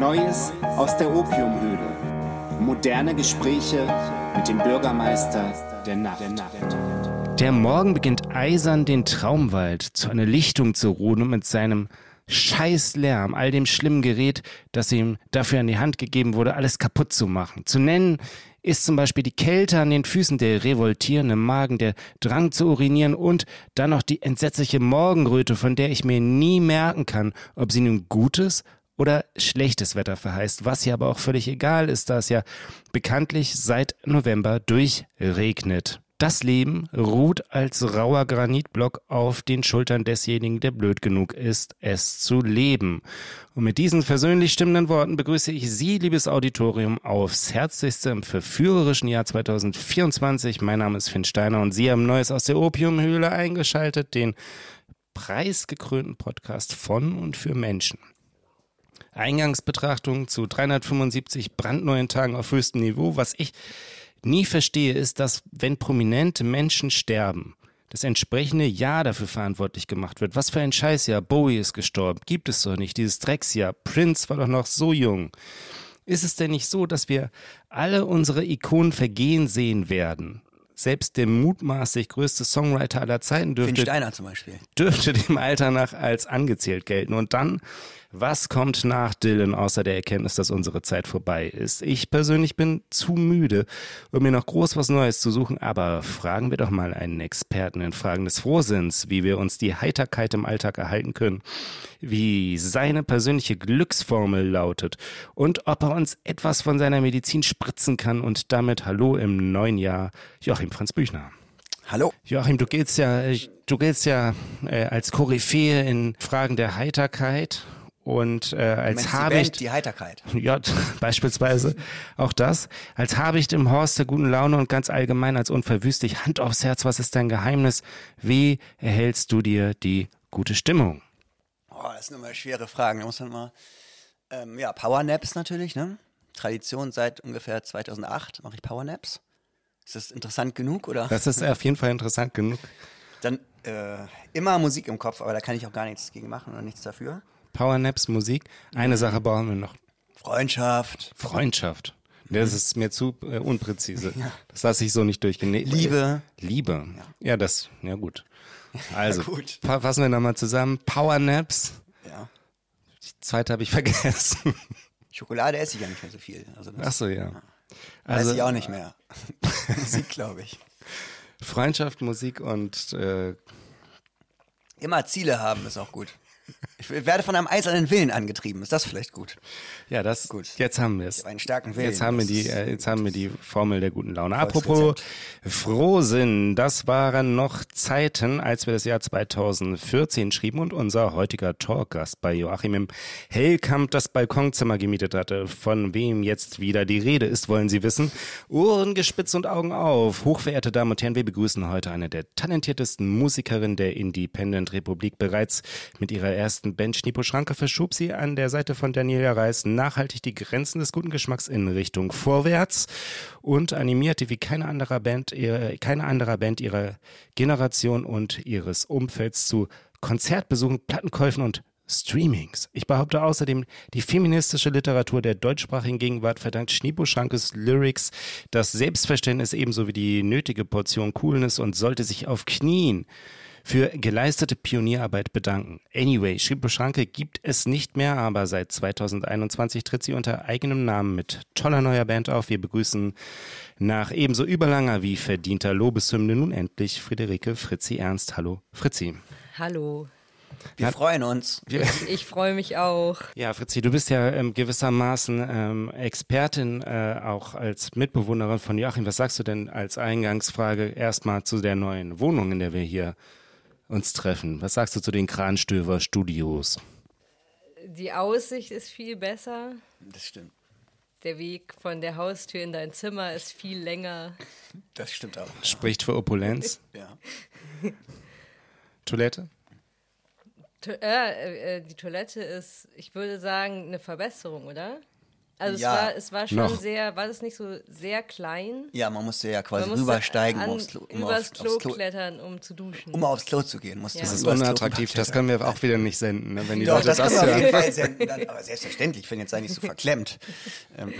Neues aus der Opiumhöhle. Moderne Gespräche mit dem Bürgermeister der Nacht. Der Morgen beginnt eisern den Traumwald zu einer Lichtung zu ruhen und mit seinem Scheißlärm, all dem schlimmen Gerät, das ihm dafür an die Hand gegeben wurde, alles kaputt zu machen. Zu nennen ist zum Beispiel die Kälte an den Füßen, der revoltierende Magen, der Drang zu urinieren und dann noch die entsetzliche Morgenröte, von der ich mir nie merken kann, ob sie nun gutes oder schlechtes Wetter verheißt, was ja aber auch völlig egal ist, da es ja bekanntlich seit November durchregnet. Das Leben ruht als rauer Granitblock auf den Schultern desjenigen, der blöd genug ist, es zu leben. Und mit diesen versöhnlich stimmenden Worten begrüße ich Sie, liebes Auditorium, aufs Herzlichste im verführerischen Jahr 2024. Mein Name ist Finn Steiner und Sie haben Neues aus der Opiumhöhle eingeschaltet, den preisgekrönten Podcast von und für Menschen. Eingangsbetrachtung zu 375 brandneuen Tagen auf höchstem Niveau, was ich nie verstehe, ist, dass wenn prominente Menschen sterben, das entsprechende Jahr dafür verantwortlich gemacht wird. Was für ein Scheißjahr. Bowie ist gestorben. Gibt es doch nicht. Dieses Drecksjahr. Prince war doch noch so jung. Ist es denn nicht so, dass wir alle unsere Ikonen vergehen sehen werden? Selbst der mutmaßlich größte Songwriter aller Zeiten dürfte, Steiner zum Beispiel. dürfte dem Alter nach als angezählt gelten. Und dann was kommt nach Dylan außer der Erkenntnis, dass unsere Zeit vorbei ist? Ich persönlich bin zu müde, um mir noch groß was Neues zu suchen, aber fragen wir doch mal einen Experten in Fragen des Frohsinns, wie wir uns die Heiterkeit im Alltag erhalten können, wie seine persönliche Glücksformel lautet und ob er uns etwas von seiner Medizin spritzen kann und damit Hallo im neuen Jahr, Joachim Franz Büchner. Hallo. Joachim, du gehst ja, du gehst ja äh, als Koryphäe in Fragen der Heiterkeit und äh, als Habicht. Die, die Heiterkeit. Ja, beispielsweise auch das. Als Habicht im Horst der guten Laune und ganz allgemein als unverwüstlich. Hand aufs Herz, was ist dein Geheimnis? Wie erhältst du dir die gute Stimmung? Oh, das sind immer schwere Fragen. Da muss man mal. Ähm, ja, Powernaps natürlich, ne? Tradition seit ungefähr 2008 mache ich Powernaps. Ist das interessant genug oder? Das ist auf jeden Fall interessant genug. Dann äh, immer Musik im Kopf, aber da kann ich auch gar nichts gegen machen oder nichts dafür. Powernaps, Musik. Eine Sache brauchen wir noch. Freundschaft. Freundschaft. Das ist mir zu äh, unpräzise. Ja. Das lasse ich so nicht durchgehen. Nee, Liebe. Liebe. Ja. ja, das, ja gut. Also, ja, gut. fassen wir nochmal zusammen. Powernaps. Ja. Die zweite habe ich vergessen. Schokolade esse ich ja nicht mehr so viel. Also das, Ach so, ja. ja. Also, Weiß ich auch nicht mehr. Musik, glaube ich. Freundschaft, Musik und äh, immer Ziele haben ist auch gut. Ich werde von einem eisernen Willen angetrieben. Ist das vielleicht gut? Ja, das gut. Jetzt haben wir es. einen starken Willen. Jetzt haben wir die, äh, jetzt haben wir die Formel der guten Laune. Apropos Frohsinn, das waren noch Zeiten, als wir das Jahr 2014 schrieben und unser heutiger Talkgast bei Joachim im Hellkamp das Balkonzimmer gemietet hatte. Von wem jetzt wieder die Rede ist, wollen Sie wissen. Ohren gespitzt und Augen auf. Hochverehrte Damen und Herren, wir begrüßen heute eine der talentiertesten Musikerinnen der Independent Republik bereits mit ihrer ersten Band Schnipo Schranke verschob sie an der Seite von Daniela Reis nachhaltig die Grenzen des guten Geschmacks in Richtung vorwärts und animierte wie keine andere Band, keine andere Band ihrer Generation und ihres Umfelds zu Konzertbesuchen, Plattenkäufen und Streamings. Ich behaupte außerdem, die feministische Literatur der deutschsprachigen Gegenwart verdankt Schnipo Schrankes Lyrics das Selbstverständnis ebenso wie die nötige Portion Coolness und sollte sich auf Knien für geleistete Pionierarbeit bedanken. Anyway, Schripo Schranke gibt es nicht mehr, aber seit 2021 tritt sie unter eigenem Namen mit toller neuer Band auf. Wir begrüßen nach ebenso überlanger wie verdienter Lobeshymne nun endlich Friederike Fritzi Ernst. Hallo, Fritzi. Hallo. Wir ja, freuen uns. Ich freue mich auch. Ja, Fritzi, du bist ja ähm, gewissermaßen ähm, Expertin, äh, auch als Mitbewohnerin von Joachim. Was sagst du denn als Eingangsfrage erstmal zu der neuen Wohnung, in der wir hier uns treffen. Was sagst du zu den Kranstöver Studios? Die Aussicht ist viel besser. Das stimmt. Der Weg von der Haustür in dein Zimmer ist viel länger. Das stimmt auch. Ja. Spricht für Opulenz. ja. Toilette? To äh, äh, die Toilette ist, ich würde sagen, eine Verbesserung, oder? Also Ja. es war, es war schon Noch. sehr, war das nicht so sehr klein? Ja, man musste ja quasi musste rübersteigen, um an, aufs, Klo- um übers aufs, Klo aufs Klo, klettern, um zu duschen. um aufs Klo zu gehen. Musste Ja. man Das ist unattraktiv, das können wir auch wieder nicht senden, ne? wenn die Doch, Leute das, das, können wir auf jeden hören. Fall senden. Dann, aber selbstverständlich, ich finde jetzt sei nicht so verklemmt. ähm,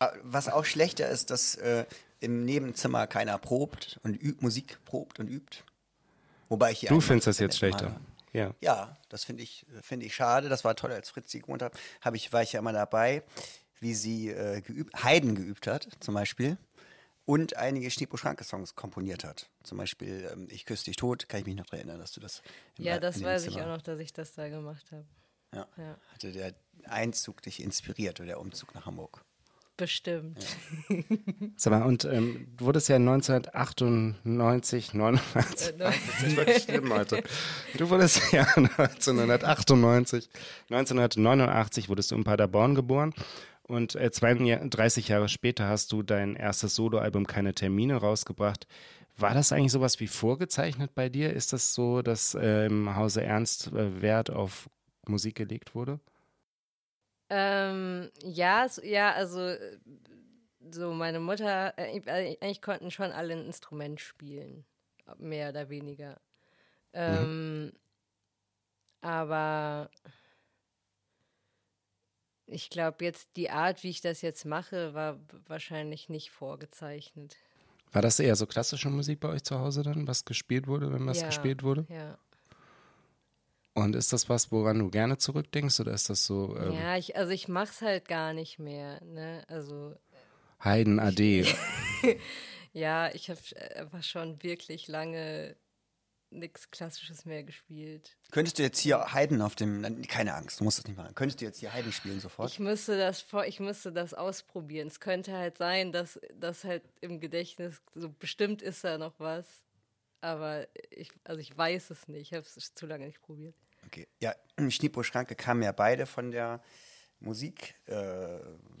äh, was auch schlechter ist, dass äh, im Nebenzimmer keiner probt und übt, Musik probt und übt. Wobei ich hier Du eigentlich findest das jetzt mal- schlechter. Ja. Ja, das finde ich, finde ich schade. Das war toll, als Fritzi gewohnt hat. Hab ich, war ich ja immer dabei, wie sie äh, geübt, Haydn geübt hat, zum Beispiel. Und einige Schniepo-Schranke-Songs komponiert hat. Zum Beispiel ähm, Ich küsse dich tot, kann ich mich noch daran erinnern, dass du das ja, das weiß ich Zimmer- auch noch, dass ich das da gemacht habe. Ja. Ja. Hatte der Einzug dich inspiriert oder der Umzug nach Hamburg? Bestimmt. Sag mal, und ähm, du wurdest ja 1998, 89, Äh, das ist wirklich schlimm heute. Du wurdest ja 1998, 1989 wurdest du in Paderborn geboren und äh, 32 Jahre später hast du dein erstes Soloalbum Keine Termine rausgebracht. War das eigentlich sowas wie vorgezeichnet bei dir? Ist das so, dass äh, im Hause Ernst äh, Wert auf Musik gelegt wurde? Ähm, ja, s- ja, also äh, so meine Mutter, äh, äh, eigentlich konnten schon alle ein Instrument spielen, mehr oder weniger. Ähm, Aber ich glaube jetzt die Art, wie ich das jetzt mache, war wahrscheinlich nicht vorgezeichnet. War das eher so klassische Musik bei euch zu Hause dann, was gespielt wurde, wenn was Ja, gespielt wurde? Ja, Und ist das was, woran du gerne zurückdenkst oder ist das so ähm, ja ich, also ich mache es halt gar nicht mehr. Ne? Also Haydn AD? ja, ich habe einfach schon wirklich lange nichts Klassisches mehr gespielt. Könntest du jetzt hier Haydn auf dem. Keine Angst, du musst das nicht machen. Könntest du jetzt hier Haydn spielen sofort? Ich müsste das vor, ich müsste das ausprobieren. Es könnte halt sein, dass das halt im Gedächtnis so bestimmt ist da noch was. Aber ich, also ich weiß es nicht. Ich habe es zu lange nicht probiert. Okay. Ja, Schniepo Schranke kamen ja beide von der Musik, äh,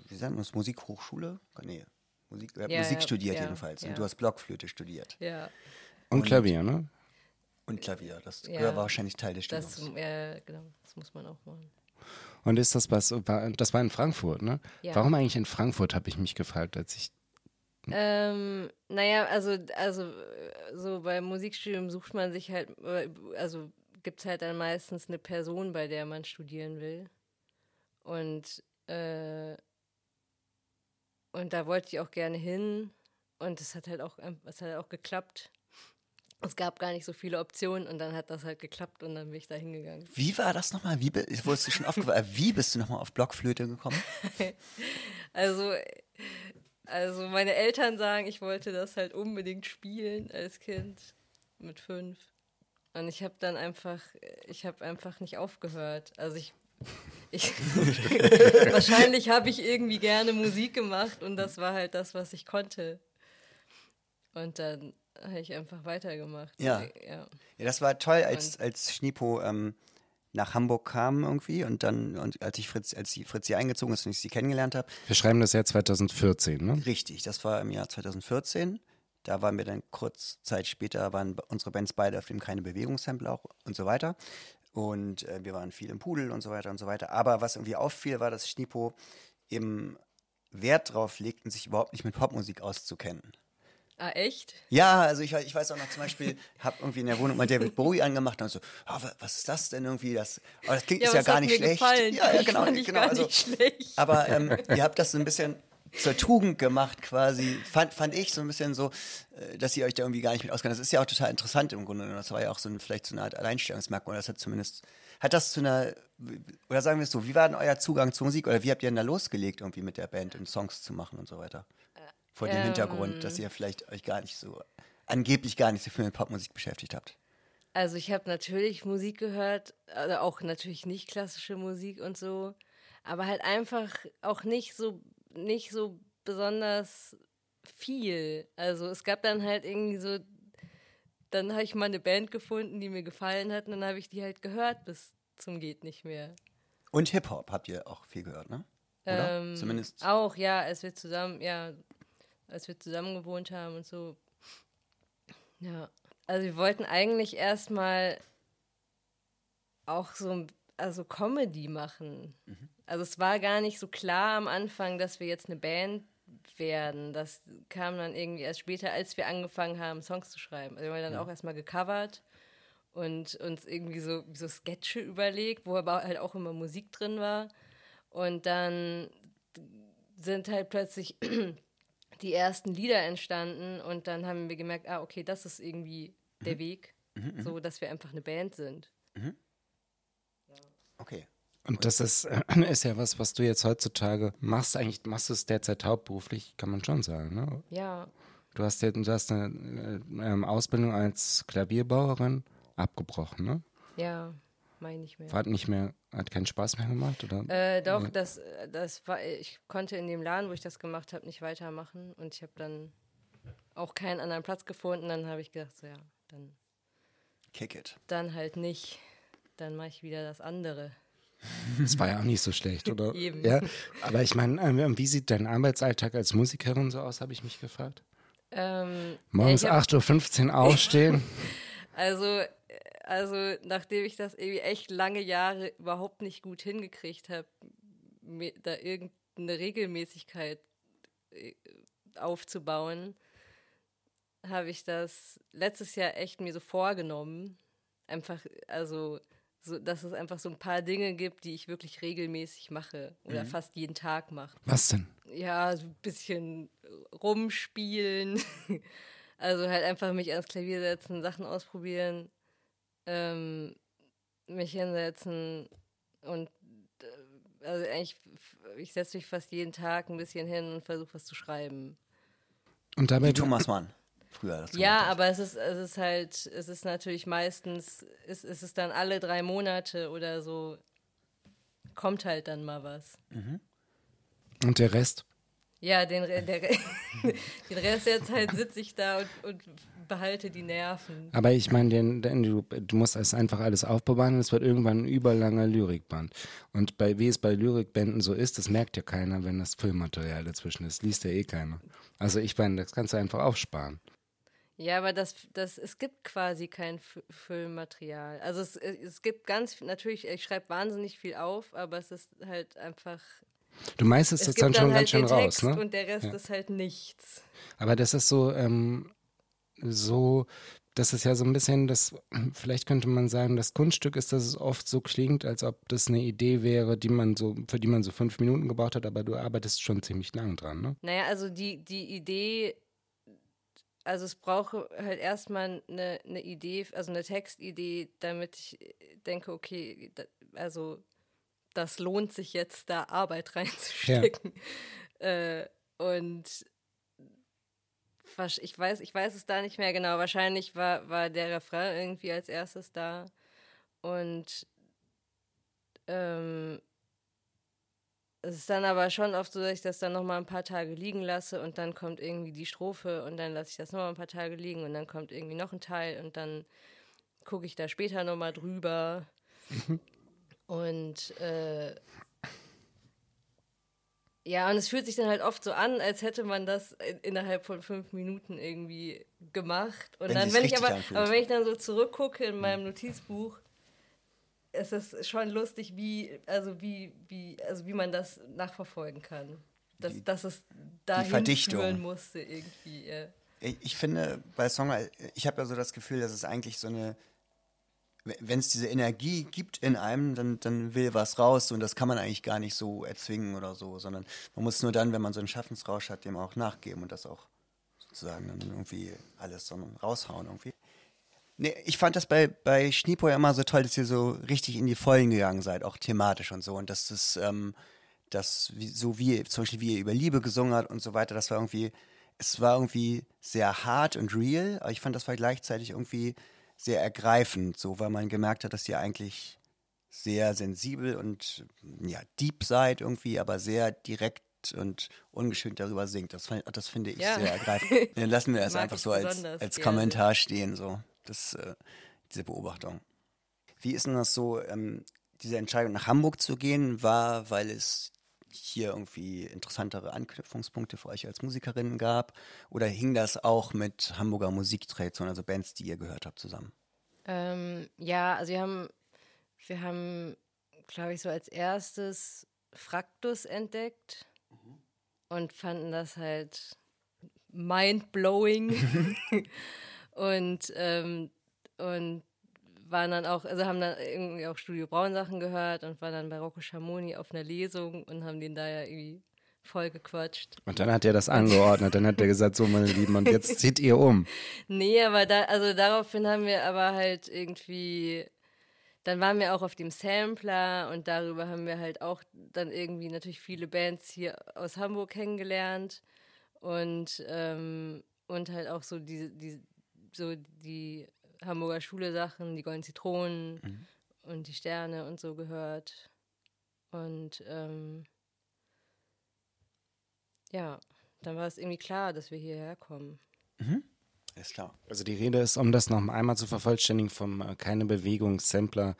wie sagt man das, Musikhochschule? Nee, Musik, äh, Ja, Musik ja, studiert ja, jedenfalls. ja. Und du hast Blockflöte studiert. Ja, Und Klavier, ne? Und Klavier. Das Ja. war wahrscheinlich Teil des das, Studiums. ja, genau, das muss man auch machen. Und ist das was, das war in Frankfurt, ne? Ja. Warum eigentlich in Frankfurt, habe ich mich gefragt, als ich, Ähm, naja, also, also äh, so beim Musikstudium sucht man sich halt, äh, also gibt es halt dann meistens eine Person, bei der man studieren will. Und, äh, und da wollte ich auch gerne hin. Und es hat halt auch, es hat halt auch geklappt. Es gab gar nicht so viele Optionen und dann hat das halt geklappt und dann bin ich da hingegangen. Wie war das nochmal? Wie, ich wusste schon aufgefallen. Wie bist du nochmal auf Blockflöte gekommen? Also, also meine Eltern sagen, ich wollte das halt unbedingt spielen als Kind mit fünf. Und ich habe dann einfach, ich habe einfach nicht aufgehört. Also ich, ich wahrscheinlich habe ich irgendwie gerne Musik gemacht und das war halt das, was ich konnte. Und dann habe ich einfach weitergemacht. Ja. ja. Ja, das war toll, als, als Schniepo ähm, nach Hamburg kam irgendwie und dann, und als ich Fritz, als sie Fritzi eingezogen ist und ich sie kennengelernt habe, wir schreiben das Jahr 2014, ne? Richtig, das war im Jahr 2014. Da waren wir dann kurz Zeit später, waren unsere Bands beide auf dem Keine Bewegungssample auch und so weiter. Und äh, wir waren viel im Pudel und so weiter und so weiter. Aber was irgendwie auffiel, war, dass Schnipo eben Wert drauf legten, sich überhaupt nicht mit Popmusik auszukennen. Ah, echt? Ja, also ich, ich weiß auch noch zum Beispiel, habe irgendwie in der Wohnung mal David Bowie angemacht und so, wa- was ist das denn irgendwie? Das, aber das klingt Ja, ja gar nicht schlecht. gefallen. Ja, ja, genau, genau. also, nicht schlecht. aber ähm, ihr habt das so ein bisschen zur Tugend gemacht quasi, fand, fand ich so ein bisschen so, äh, dass ihr euch da irgendwie gar nicht mit auskennt. Das ist ja auch total interessant im Grunde. genommen. Das war ja auch so ein, vielleicht so eine Art Alleinstellungsmerkmal. Das hat zumindest, hat das zu einer, oder sagen wir es so, wie war denn euer Zugang zur Musik? Oder wie habt ihr denn da losgelegt, irgendwie mit der Band und Songs zu machen und so weiter? Vor dem Ähm. Hintergrund, dass ihr vielleicht euch gar nicht so, angeblich gar nicht so viel mit Popmusik beschäftigt habt. Also ich habe natürlich Musik gehört, also auch natürlich nicht klassische Musik und so, aber halt einfach auch nicht so nicht so besonders viel. Also es gab dann halt irgendwie so, dann habe ich mal eine Band gefunden, die mir gefallen hat und dann habe ich die halt gehört bis zum geht nicht mehr. Und Hip-Hop habt ihr auch viel gehört, ne? Oder? Ähm, Zumindest. Auch, ja, als wir zusammen, ja, als wir zusammen gewohnt haben und so. Ja. Also wir wollten eigentlich erstmal auch so, ein- also Comedy machen. Mhm. Also es war gar nicht so klar am Anfang, dass wir jetzt eine Band werden. Das kam dann irgendwie erst später, als wir angefangen haben, Songs zu schreiben. Also wir haben dann ja. auch erstmal gecovert und uns irgendwie so, so Sketche überlegt, wo aber halt auch immer Musik drin war. Und dann sind halt plötzlich die ersten Lieder entstanden und dann haben wir gemerkt, ah, okay, das ist irgendwie mhm. der Weg, mhm, mhm, so dass wir einfach eine Band sind. Mhm. Okay. Und das ist, äh, ist ja was, was du jetzt heutzutage machst. Eigentlich machst du es derzeit hauptberuflich, kann man schon sagen, ne? Ja. Du hast, du hast eine äh, Ausbildung als Klavierbauerin abgebrochen, ne? Ja, meine ich mehr. Hat nicht mehr, hat keinen Spaß mehr gemacht, oder? Äh, doch, ja. das, das war, ich konnte in dem Laden, wo ich das gemacht habe, nicht weitermachen und ich habe dann auch keinen anderen Platz gefunden. Dann habe ich gedacht, so, ja, dann. Kick it. Dann halt nicht. Dann mache ich wieder das andere. Das war ja auch nicht so schlecht, oder? Eben. Ja, aber ich meine, äh, wie sieht dein Arbeitsalltag als Musikerin so aus, habe ich mich gefragt. Ähm, Morgens ja, 8.15 Uhr aufstehen. also, also, nachdem ich das irgendwie echt lange Jahre überhaupt nicht gut hingekriegt habe, da irgendeine Regelmäßigkeit äh, aufzubauen, habe ich das letztes Jahr echt mir so vorgenommen. Einfach, also so, dass es einfach so ein paar Dinge gibt, die ich wirklich regelmäßig mache oder mhm. fast jeden Tag mache. Was denn? Ja, so ein bisschen rumspielen. also halt einfach mich ans Klavier setzen, Sachen ausprobieren, ähm, mich hinsetzen und äh, also eigentlich, ich setze mich fast jeden Tag ein bisschen hin und versuche was zu schreiben. Und damit Wie Thomas Mann früher. ja, aber es ist, es ist halt, es ist natürlich meistens, es, es ist dann alle drei Monate oder so, kommt halt dann mal was. Mhm. Und der Rest? Ja, den, der, den Rest der Zeit sitze ich da und, und behalte die Nerven. Aber ich meine, den, den, du, du musst es einfach alles aufbewahren und es wird irgendwann ein überlanger Lyrikband. Und bei, wie es bei Lyrikbänden so ist, das merkt ja keiner, wenn das Filmmaterial dazwischen ist. Liest ja eh keiner. Also ich meine, das kannst du einfach aufsparen. Ja, aber das, das, es gibt quasi kein Füllmaterial. Also es, es gibt ganz, natürlich, ich schreibe wahnsinnig viel auf, aber es ist halt einfach. Du meißt es jetzt dann schon halt ganz schön raus, ne? Und der Rest ja. ist halt nichts. Aber das ist so, ähm, so, das ist ja so ein bisschen das, vielleicht könnte man sagen, das Kunststück ist, dass es oft so klingt, als ob das eine Idee wäre, die man so, für die man so fünf Minuten gebraucht hat, aber du arbeitest schon ziemlich lang dran, ne? Naja, also die, die Idee also es braucht halt erstmal eine, eine Idee, also eine Textidee, damit ich denke, okay, da, also das lohnt sich jetzt, da Arbeit reinzustecken. Ja. Äh, und ich weiß, ich weiß es da nicht mehr genau. Wahrscheinlich war, war der Refrain irgendwie als erstes da. Und ähm, es ist dann aber schon oft so, dass ich das dann nochmal ein paar Tage liegen lasse und dann kommt irgendwie die Strophe und dann lasse ich das nochmal ein paar Tage liegen und dann kommt irgendwie noch ein Teil und dann gucke ich da später nochmal drüber. Mhm. Und äh, ja, und es fühlt sich dann halt oft so an, als hätte man das innerhalb von fünf Minuten irgendwie gemacht. Und wenn dann, wenn ich aber, aber wenn ich dann so zurückgucke in meinem Notizbuch, es ist schon lustig, wie, also wie, wie, also wie man das nachverfolgen kann. Dass, die, dass es dahin führen musste irgendwie. Ja. Ich, ich finde bei Song, ich habe ja so das Gefühl, dass es eigentlich so eine, wenn es diese Energie gibt in einem, dann, dann will was raus und das kann man eigentlich gar nicht so erzwingen oder so, sondern man muss nur dann, wenn man so einen Schaffensrausch hat, dem auch nachgeben und das auch sozusagen dann irgendwie alles so raushauen irgendwie. Nee, ich fand das bei, bei Schneepo ja immer so toll, dass ihr so richtig in die Vollen gegangen seid, auch thematisch und so. Und dass das, ähm, das so wie zum Beispiel wie ihr über Liebe gesungen habt und so weiter, das war irgendwie, es war irgendwie sehr hart und real, aber ich fand das war gleichzeitig irgendwie sehr ergreifend, so weil man gemerkt hat, dass ihr eigentlich sehr sensibel und ja, deep seid irgendwie, aber sehr direkt und ungeschönt darüber singt. Das, das finde ich ja. sehr ergreifend. Dann lassen wir das einfach so als, als Kommentar stehen. So das, äh, diese Beobachtung. Wie ist denn das so, ähm, diese Entscheidung nach Hamburg zu gehen, war, weil es hier irgendwie interessantere Anknüpfungspunkte für euch als Musikerinnen gab? Oder hing das auch mit Hamburger Musiktradition, also Bands, die ihr gehört habt, zusammen? Ähm, ja, also wir haben, wir haben glaube ich, so als erstes Fraktus entdeckt und fanden das halt mind-blowing. und, ähm, und waren dann auch, also haben dann irgendwie auch Studio Braun Sachen gehört und waren dann bei Rocco Schamoni auf einer Lesung und haben den da ja irgendwie voll gequatscht. Und dann hat er das angeordnet, dann hat er gesagt, so meine Lieben, und jetzt zieht ihr um. Nee, aber da, also daraufhin haben wir aber halt irgendwie, dann waren wir auch auf dem Sampler und darüber haben wir halt auch dann irgendwie natürlich viele Bands hier aus Hamburg kennengelernt und, ähm, und halt auch so die, die, so die Hamburger Schule Sachen, die Golden Zitronen mhm. und die Sterne und so gehört. Und ähm, ja, dann war es irgendwie klar, dass wir hierher kommen. Mhm. Ist klar. Also die Rede ist, um das noch einmal zu vervollständigen, vom äh, Keine Bewegung Sampler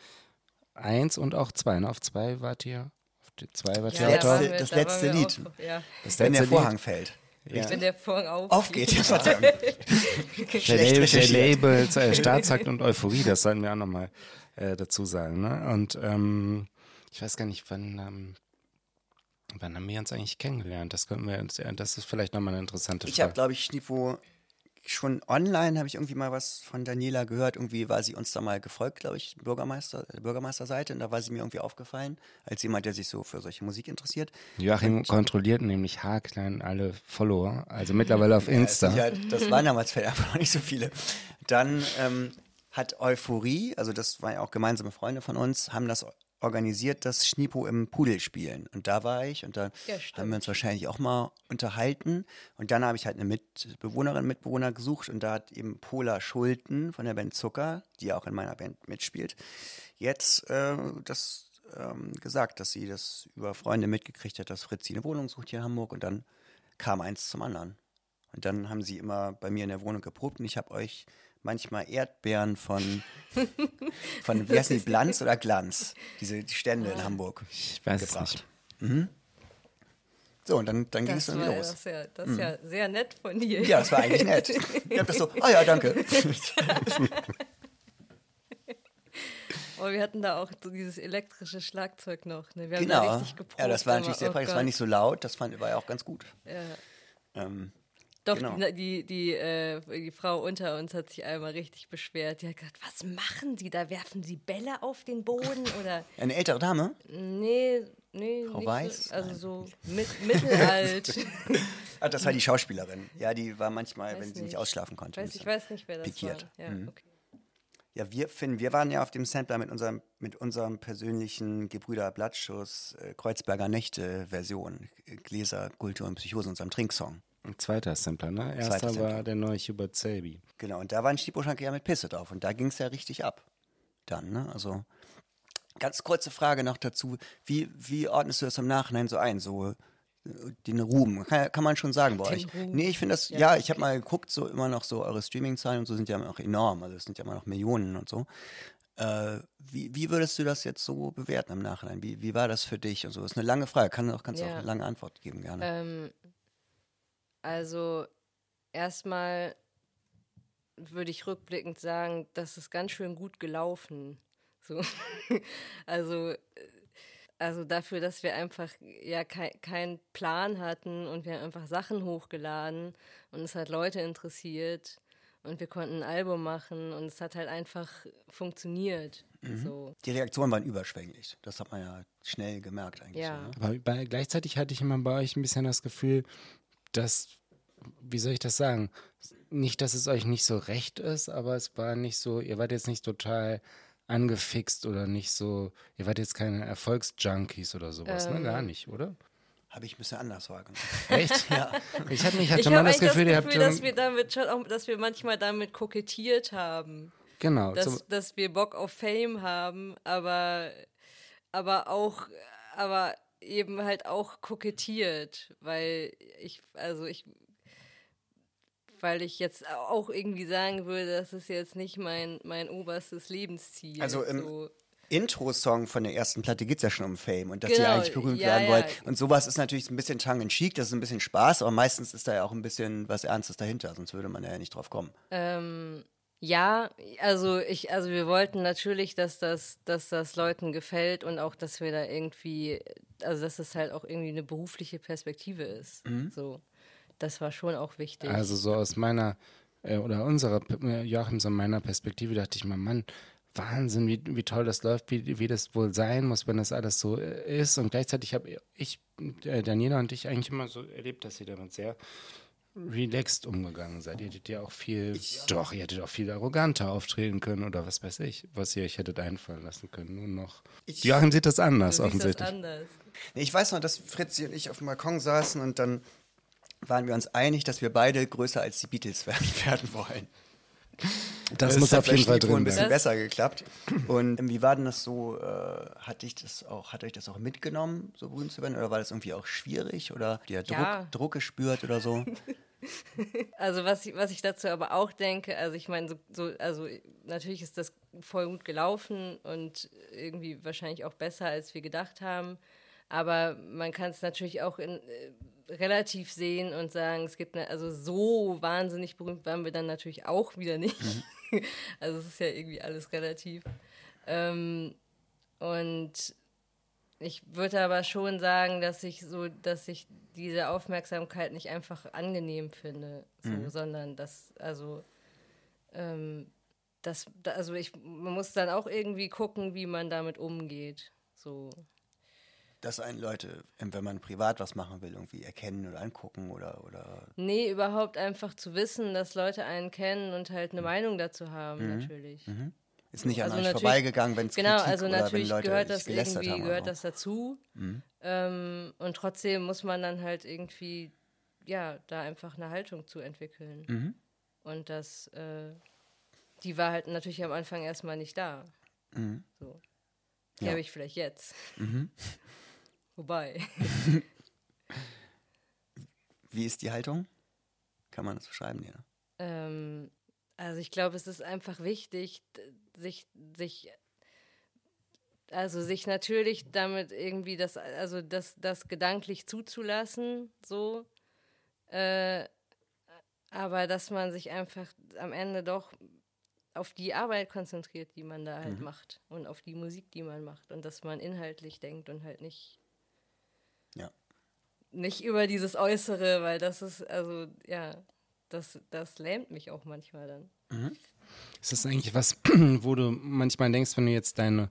1 und auch 2. Ne? Auf 2 wart ihr? Auf 2 wart ja, ihr das, letzte, das letzte Lied. Auch, ja. Das Wenn der Vorhang Lied. fällt. Ja. Wenn der Vorhang aufgeht. aufgeht ja. der, der Label äh, Staatsakt und Euphorie, das sollten wir auch nochmal äh, dazu sagen. Ne? Und ähm, ich weiß gar nicht, wann ähm, Wann haben wir uns eigentlich kennengelernt? Das könnten wir uns, das ist vielleicht nochmal eine interessante Frage. Ich habe, glaube ich, Schnipo schon online habe ich irgendwie mal was von Daniela gehört. Irgendwie war sie uns da mal gefolgt, glaube ich, Bürgermeister, Bürgermeisterseite. Und da war sie mir irgendwie aufgefallen, als jemand, der sich so für solche Musik interessiert. Joachim und, kontrolliert nämlich haarklein alle Follower, also mittlerweile auf Insta. Ja, das waren damals vielleicht einfach noch nicht so viele. Dann ähm, hat Euphorie, also das waren ja auch gemeinsame Freunde von uns, haben das organisiert das Schnipo im Pudel spielen. Und da war ich und da ja, haben wir uns wahrscheinlich auch mal unterhalten. Und dann habe ich halt eine Mitbewohnerin, Mitbewohner gesucht und da hat eben Pola Schulten von der Band Zucker, die ja auch in meiner Band mitspielt, jetzt äh, das ähm, gesagt, dass sie das über Freunde mitgekriegt hat, dass Fritzi eine Wohnung sucht hier in Hamburg und dann kam eins zum anderen. Und dann haben sie immer bei mir in der Wohnung geprobt und ich habe euch manchmal Erdbeeren von, von wie heißen die, Glanz oder Glanz? Diese Stände in Hamburg. Ich weiß gebracht. es nicht. Mhm. So, und dann, dann ging es dann war, los. Das ist, ja, das ist mhm. ja sehr nett von dir. Ja, das war eigentlich nett. Ich habe das so, ah oh ja, danke. Aber wir hatten da auch so dieses elektrische Schlagzeug noch. Ne? Wir haben genau. da richtig geprobt. Ja, das war natürlich sehr oh praktisch. Das war nicht so laut, das fand, war ja auch ganz gut. Ja. Ähm, doch, genau. die, die, die, äh, die, Frau unter uns hat sich einmal richtig beschwert. Die hat gesagt, was machen die da? Werfen sie Bälle auf den Boden? Oder Eine ältere Dame? Nee, nee. Frau Weiß? So, also so mit, mittelalt. Ach, das war die Schauspielerin. Ja, die war manchmal, weiß wenn sie nicht ausschlafen konnte. Weiß, ich weiß nicht, wer das pikiert. war. Ja, mhm. okay. Ja, wir, Finn, wir waren ja auf dem Sampler mit unserem, mit unserem persönlichen Gebrüder Blattschuss äh, Kreuzberger Nächte Version, Gläser, Kultur und Psychose, unserem Trinksong. Ein zweiter Sampler, ne? Erster Zweiter war der neue Hubert Selby. Genau, und da war ein Stipo-Schanke ja mit Pisse drauf. Und da ging es ja richtig ab. Dann, ne? Also, ganz kurze Frage noch dazu. Wie, wie ordnest du das im Nachhinein so ein? So, den Ruhm, kann, kann man schon sagen bei den euch. Ruhm. Nee, ich finde das, ja, ja ich habe mal geguckt, so immer noch so eure Streaming-Zahlen und so sind ja noch enorm, also es sind ja immer noch Millionen und so. Äh, wie, wie würdest du das jetzt so bewerten im Nachhinein? Wie, wie war das für dich und so? Das ist eine lange Frage, kann auch, kannst du ja. auch eine lange Antwort geben, gerne. Ähm, also erstmal würde ich rückblickend sagen, das ist ganz schön gut gelaufen. So. also, also dafür, dass wir einfach ja keinen kein Plan hatten und wir haben einfach Sachen hochgeladen und es hat Leute interessiert und wir konnten ein Album machen und es hat halt einfach funktioniert. Mhm. So. Die Reaktionen waren überschwänglich. Das hat man ja schnell gemerkt eigentlich. Ja. So, ne? Aber bei, gleichzeitig hatte ich immer bei euch ein bisschen das Gefühl, dass, wie soll ich das sagen? Nicht, dass es euch nicht so recht ist, aber es war nicht so, ihr wart jetzt nicht total angefixt oder nicht so, ihr wart jetzt keine Erfolgsjunkies oder sowas, ähm. ne? Gar nicht, oder? Habe ich ein bisschen anders wahrgenommen. Echt? ja. Ich hatte, ich hatte mal das Gefühl, das Gefühl, ihr habt. Dass wir damit schon auch, dass wir manchmal damit kokettiert haben. Genau. Dass, dass wir Bock auf Fame haben, aber, aber auch, aber eben halt auch kokettiert, weil ich, also ich, weil ich jetzt auch irgendwie sagen würde, das ist jetzt nicht mein, mein oberstes Lebensziel. Also im so. Intro-Song von der ersten Platte geht es ja schon um Fame und dass genau, ihr eigentlich berühmt ja, werden ja. wollt. Und sowas ist natürlich ein bisschen tongue in cheek, das ist ein bisschen Spaß, aber meistens ist da ja auch ein bisschen was Ernstes dahinter, sonst würde man ja nicht drauf kommen. Ähm, Ja, also ich, also wir wollten natürlich, dass das, dass das Leuten gefällt und auch, dass wir da irgendwie, also dass es halt auch irgendwie eine berufliche Perspektive ist. Mhm. So, das war schon auch wichtig. Also so aus meiner äh, oder unserer äh, Joachims und meiner Perspektive dachte ich mir, Mann, Wahnsinn, wie, wie toll das läuft, wie, wie das wohl sein muss, wenn das alles so äh, ist. Und gleichzeitig habe ich, äh, Daniela und ich eigentlich immer so erlebt, dass ihr damit sehr relaxed umgegangen seid. Ihr hättet ja auch viel, ich, doch, ihr hättet auch viel arroganter auftreten können oder was weiß ich, was ihr euch hättet einfallen lassen können. Nur noch. Ich, Joachim sieht das anders, offensichtlich. Das anders. Nee, ich weiß noch, dass Fritzi und ich auf dem Balkon saßen und dann waren wir uns einig, dass wir beide größer als die Beatles werden, werden wollen. Das, das muss auf jeden Fall drin ein bisschen besser geklappt. Und wie war denn das so? Äh, hat dich das auch, hat euch das auch mitgenommen, so berühmt zu werden? Oder war das irgendwie auch schwierig? Oder habt ihr ja. Druck, Druck gespürt oder so? Also was ich, was ich dazu aber auch denke, also ich meine, so, so, also natürlich ist das voll gut gelaufen und irgendwie wahrscheinlich auch besser, als wir gedacht haben. Aber man kann es natürlich auch in, äh, relativ sehen und sagen, es gibt eine, also so wahnsinnig berühmt waren wir dann natürlich auch wieder nicht. Mhm. Also es ist ja irgendwie alles relativ. Ähm, und ich würde aber schon sagen, dass ich so, dass ich diese Aufmerksamkeit nicht einfach angenehm finde, so, mhm. sondern dass, also, ähm, das, also ich, man muss dann auch irgendwie gucken, wie man damit umgeht. So. Dass einen Leute, wenn man privat was machen will, irgendwie erkennen oder angucken oder, oder. Nee, überhaupt einfach zu wissen, dass Leute einen kennen und halt eine mhm. Meinung dazu haben, mhm. natürlich. Mhm. Ist nicht an also euch vorbeigegangen, wenn es Genau, Kritik also natürlich gehört das irgendwie gehört das dazu. Mhm. Ähm, und trotzdem muss man dann halt irgendwie, ja, da einfach eine Haltung zu entwickeln. Mhm. Und das, äh, die war halt natürlich am Anfang erstmal nicht da. Mhm. So. Die ja. habe ich vielleicht jetzt. Mhm. Wobei. Wie ist die Haltung? Kann man das beschreiben, ja? Ähm, also ich glaube, es ist einfach wichtig, sich, sich, also sich natürlich damit irgendwie das, also das, das gedanklich zuzulassen, so. Äh, aber dass man sich einfach am Ende doch auf die Arbeit konzentriert, die man da halt mhm. macht und auf die Musik, die man macht und dass man inhaltlich denkt und halt nicht ja. nicht über dieses Äußere, weil das ist also ja, das das lähmt mich auch manchmal dann. Mhm. Ist das eigentlich was, wo du manchmal denkst, wenn du jetzt deine,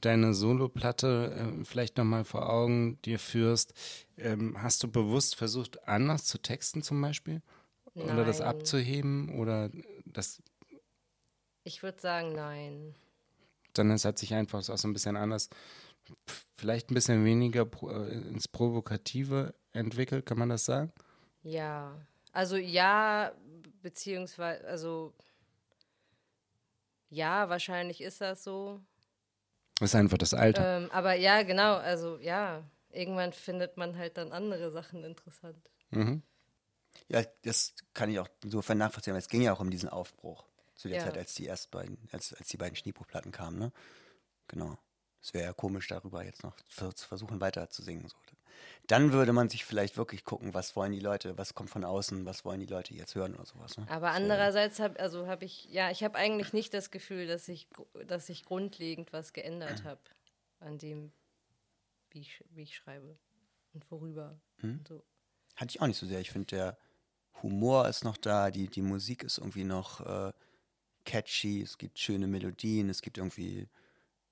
deine Solo-Platte äh, vielleicht nochmal vor Augen dir führst, ähm, hast du bewusst versucht, anders zu texten zum Beispiel? Nein. Oder das abzuheben? Oder das. Ich würde sagen, nein. Dann es hat sich einfach auch so ein bisschen anders, vielleicht ein bisschen weniger äh, ins Provokative entwickelt, kann man das sagen? Ja. Also ja, beziehungsweise, also ja, wahrscheinlich ist das so. Das ist einfach das Alter. Ähm, aber ja, genau, also ja, irgendwann findet man halt dann andere Sachen interessant. Mhm. Ja, das kann ich auch insofern nachvollziehen, weil es ging ja auch um diesen Aufbruch zu der ja. Zeit, als die erst beiden, als, als die beiden Schneebuchplatten kamen, ne? Genau. Es wäre ja komisch, darüber jetzt noch zu versuchen, weiter zu singen. So dann würde man sich vielleicht wirklich gucken, was wollen die Leute, was kommt von außen, was wollen die Leute jetzt hören oder sowas. Ne? Aber andererseits habe also hab ich, ja, ich habe eigentlich nicht das Gefühl, dass ich, dass ich grundlegend was geändert habe an dem, wie ich, wie ich schreibe und worüber. Mhm. Und so. Hatte ich auch nicht so sehr. Ich finde, der Humor ist noch da, die, die Musik ist irgendwie noch äh, catchy, es gibt schöne Melodien, es gibt irgendwie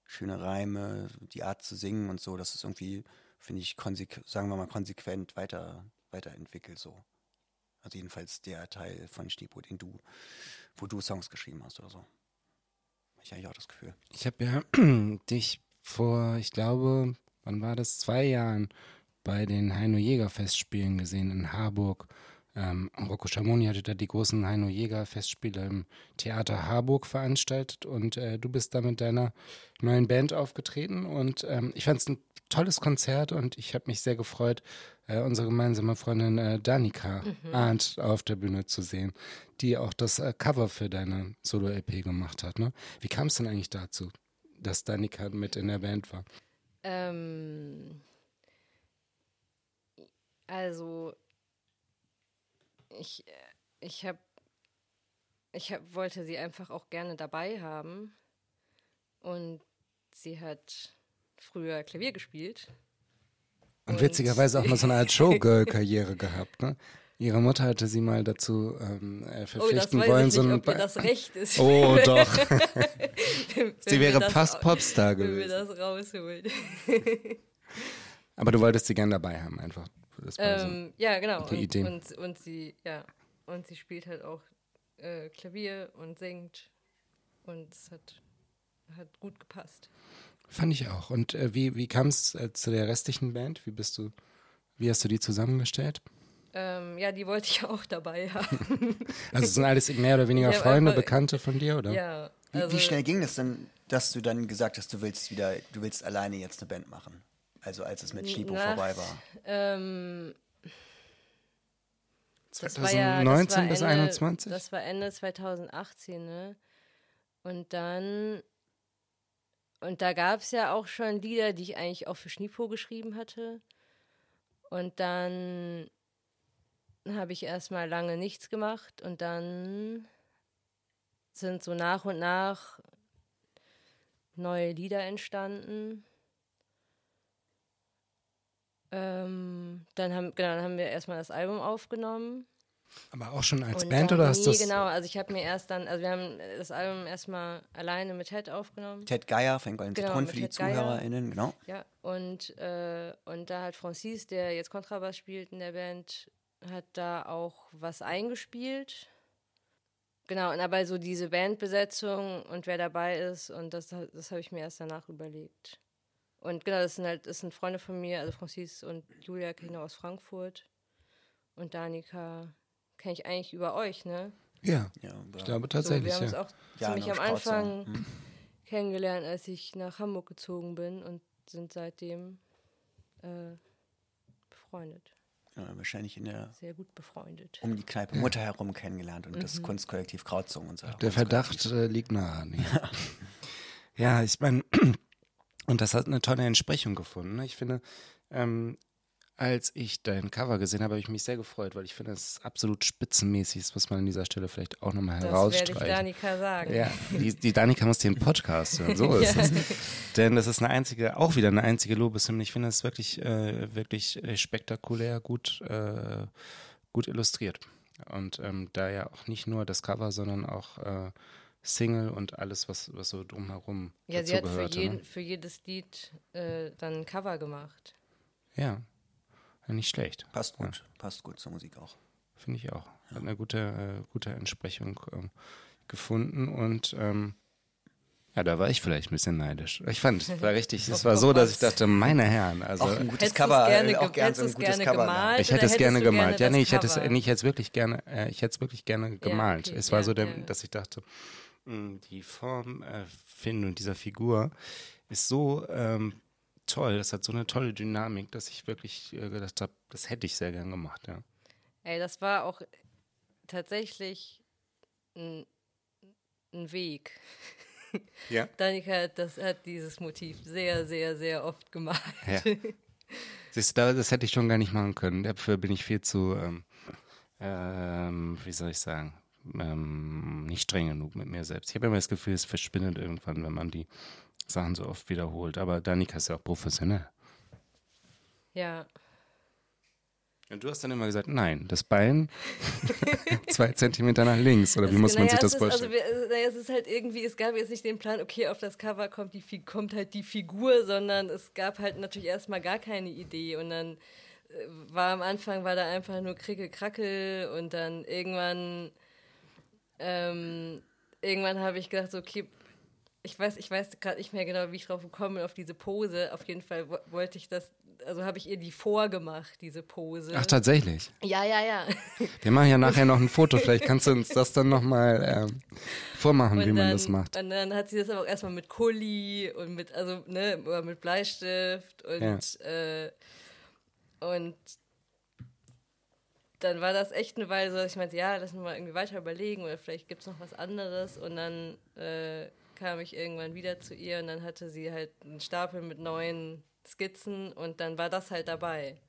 schöne Reime, die Art zu singen und so, das ist irgendwie finde ich, sagen wir mal, konsequent weiter, weiterentwickelt so. Also jedenfalls der Teil von Stipo, den du, wo du Songs geschrieben hast oder so. Habe ich eigentlich auch das Gefühl. Ich habe ja dich vor, ich glaube, wann war das? Zwei Jahren bei den Heino Jäger Festspielen gesehen in Harburg. Ähm, Rocco Schamoni hatte da die großen Heino Jäger Festspiele im Theater Harburg veranstaltet und äh, du bist da mit deiner neuen Band aufgetreten und ähm, ich fand es ein tolles Konzert und ich habe mich sehr gefreut, äh, unsere gemeinsame Freundin äh, Danika mhm. Arndt auf der Bühne zu sehen, die auch das äh, Cover für deine Solo-LP gemacht hat. Ne? Wie kam es denn eigentlich dazu, dass Danika mit in der Band war? Ähm, also, ich, ich habe ich hab, wollte sie einfach auch gerne dabei haben. Und sie hat früher Klavier gespielt. Und witzigerweise auch mal so eine Art Showgirl-Karriere gehabt, ne? Ihre Mutter hatte sie mal dazu ähm, äh, verpflichten oh, wollen. so ein ob mir das recht ist. Oh, doch. Wenn sie wäre fast Popstar Wenn wir gewesen. das rausholen. Aber du wolltest sie gern dabei haben, einfach. Das war so. Ähm, ja, genau. die und, Idee. Und, und sie, ja, und sie spielt halt auch äh, Klavier und singt. Und es hat, hat gut gepasst. Fand ich auch. Und äh, wie, wie kam es äh, zu der restlichen Band? Wie bist du, wie hast du die zusammengestellt? Ähm, ja, die wollte ich auch dabei haben. Also es sind alles mehr oder weniger Freunde, einfach- Bekannte von dir, oder? ja. Wie, Also, wie schnell ging das denn, dass du dann gesagt hast, du willst wieder, du willst alleine jetzt eine Band machen? Also als es mit Schnipo vorbei war. Ähm, das war 2019 ja, das war bis Ende, 2021? Das war Ende 2018, ne? Und dann, und da gab es ja auch schon Lieder, die ich eigentlich auch für Schnipo geschrieben hatte. Und dann habe ich erstmal lange nichts gemacht und dann sind so nach und nach neue Lieder entstanden. Ähm, dann haben, genau, dann haben wir erstmal das Album aufgenommen. Aber auch schon als Und Band oder hast du nee, das? genau, also ich habe mir erst dann, also wir haben das Album erstmal alleine mit Ted aufgenommen. Ted Geier von Golden Genau, Zitronen für die. ZuhörerInnen, genau. Ja, und, äh, und da hat Francis, der jetzt Kontrabass spielt in der Band, hat da auch was eingespielt. Genau, und aber so diese Bandbesetzung und wer dabei ist, und das, das habe ich mir erst danach überlegt. Und genau, das sind halt, das sind Freunde von mir, also Francis und Julia noch aus Frankfurt. Und Danika kenne ich eigentlich über euch, ne? Ja, Ja, ich glaube So, tatsächlich, wir haben uns ja. auch Ja, ziemlich am Sportsong. Anfang Hm. kennengelernt, als ich nach Hamburg gezogen bin und sind seitdem äh, befreundet. Ja, wahrscheinlich in der Sehr gut befreundet. um die Kneipe Mutter herum kennengelernt und Mhm. das Kunstkollektiv Krautzung und so. Der Verdacht äh, liegt nahe. Nee. ja, ich meine, und das hat eine tolle Entsprechung gefunden. ne? Ich finde, ähm, als ich dein Cover gesehen habe, habe ich mich sehr gefreut, weil ich finde, es ist absolut spitzenmäßig. Das muss man an dieser Stelle vielleicht auch nochmal Das werde ich herausstreichen. Danika sagen. Ja, die, die Danika muss den Podcast hören, so ist Ja. es. Denn das ist eine einzige, auch wieder eine einzige Lobeshymne. Ich finde es wirklich, äh, wirklich äh, spektakulär, gut, äh, gut illustriert. Und ähm, da ja auch nicht nur das Cover, sondern auch äh, Single und alles, was, was so drumherum Ja, sie hat für, gehörte. jeden, ne? für jedes Lied äh, dann ein Cover gemacht. Ja, ja, nicht schlecht. Passt gut, passt gut zur Musik auch. Finde ich auch. Hat eine gute, äh, gute Entsprechung ähm, gefunden und ähm, ja, da war ich vielleicht ein bisschen neidisch. Ich fand, es war richtig, es war so, dass was? ich dachte, meine Herren, also Auch ein gutes Cover, gerne äh, auch ge- gern so ein gutes gerne Cover. gemalt? ich hätte es gerne gemalt. ja, gerne nee, das ich hätte es, nee, ich hätte es wirklich gerne, äh, ich hätte es wirklich gerne gemalt. okay, es war ja, so, der, ja. dass ich dachte, mh, die Form, äh, Findung dieser Figur ist so ähm, toll, das hat so eine tolle Dynamik, dass ich wirklich äh, gedacht habe, das hätte ich sehr gern gemacht, ja. Ey, das war auch tatsächlich ein, ein Weg. Ja. Danika hat, das, hat dieses Motiv sehr, sehr, sehr oft gemalt. Ja. Siehst du, da- das hätte ich schon gar nicht machen können. Dafür bin ich viel zu, ähm, ähm, wie soll ich sagen, ähm, nicht streng genug mit mir selbst. Ich habe immer das Gefühl, es verschwindet irgendwann, wenn man die Sachen so oft wiederholt. Aber Danika ist ja auch professionell. Ja, Und du hast dann immer gesagt, nein, das Bein zwei Zentimeter nach links. Oder wie muss man naja, sich das ist, also vorstellen? also, naja, es ist halt irgendwie, es gab jetzt nicht den Plan, okay, auf das Cover kommt, die, kommt halt die Figur, sondern es gab halt natürlich erstmal gar keine Idee und dann äh, war am Anfang war da einfach nur Krickel Krackel und dann irgendwann ähm, irgendwann habe ich gedacht, so, okay, ich weiß, ich weiß gerade nicht mehr genau, wie ich drauf gekommen bin, auf diese Pose. Auf jeden Fall wo- wollte ich das, also habe ich ihr die vorgemacht, diese Pose. Ach, tatsächlich. ja, ja, ja. Wir machen ja nachher noch ein Foto. Vielleicht kannst du uns das dann nochmal ähm, vormachen, wie Und man dann, das macht. Und dann hat sie das aber auch erstmal mit Kuli und mit, also, ne, oder mit Bleistift und, äh, und dann war das echt eine Weile so, dass ich meinte, ja, lass uns mal irgendwie weiter überlegen oder vielleicht gibt es noch was anderes und dann äh, kam ich irgendwann wieder zu ihr und dann hatte sie halt einen Stapel mit neuen Skizzen und dann war das halt dabei,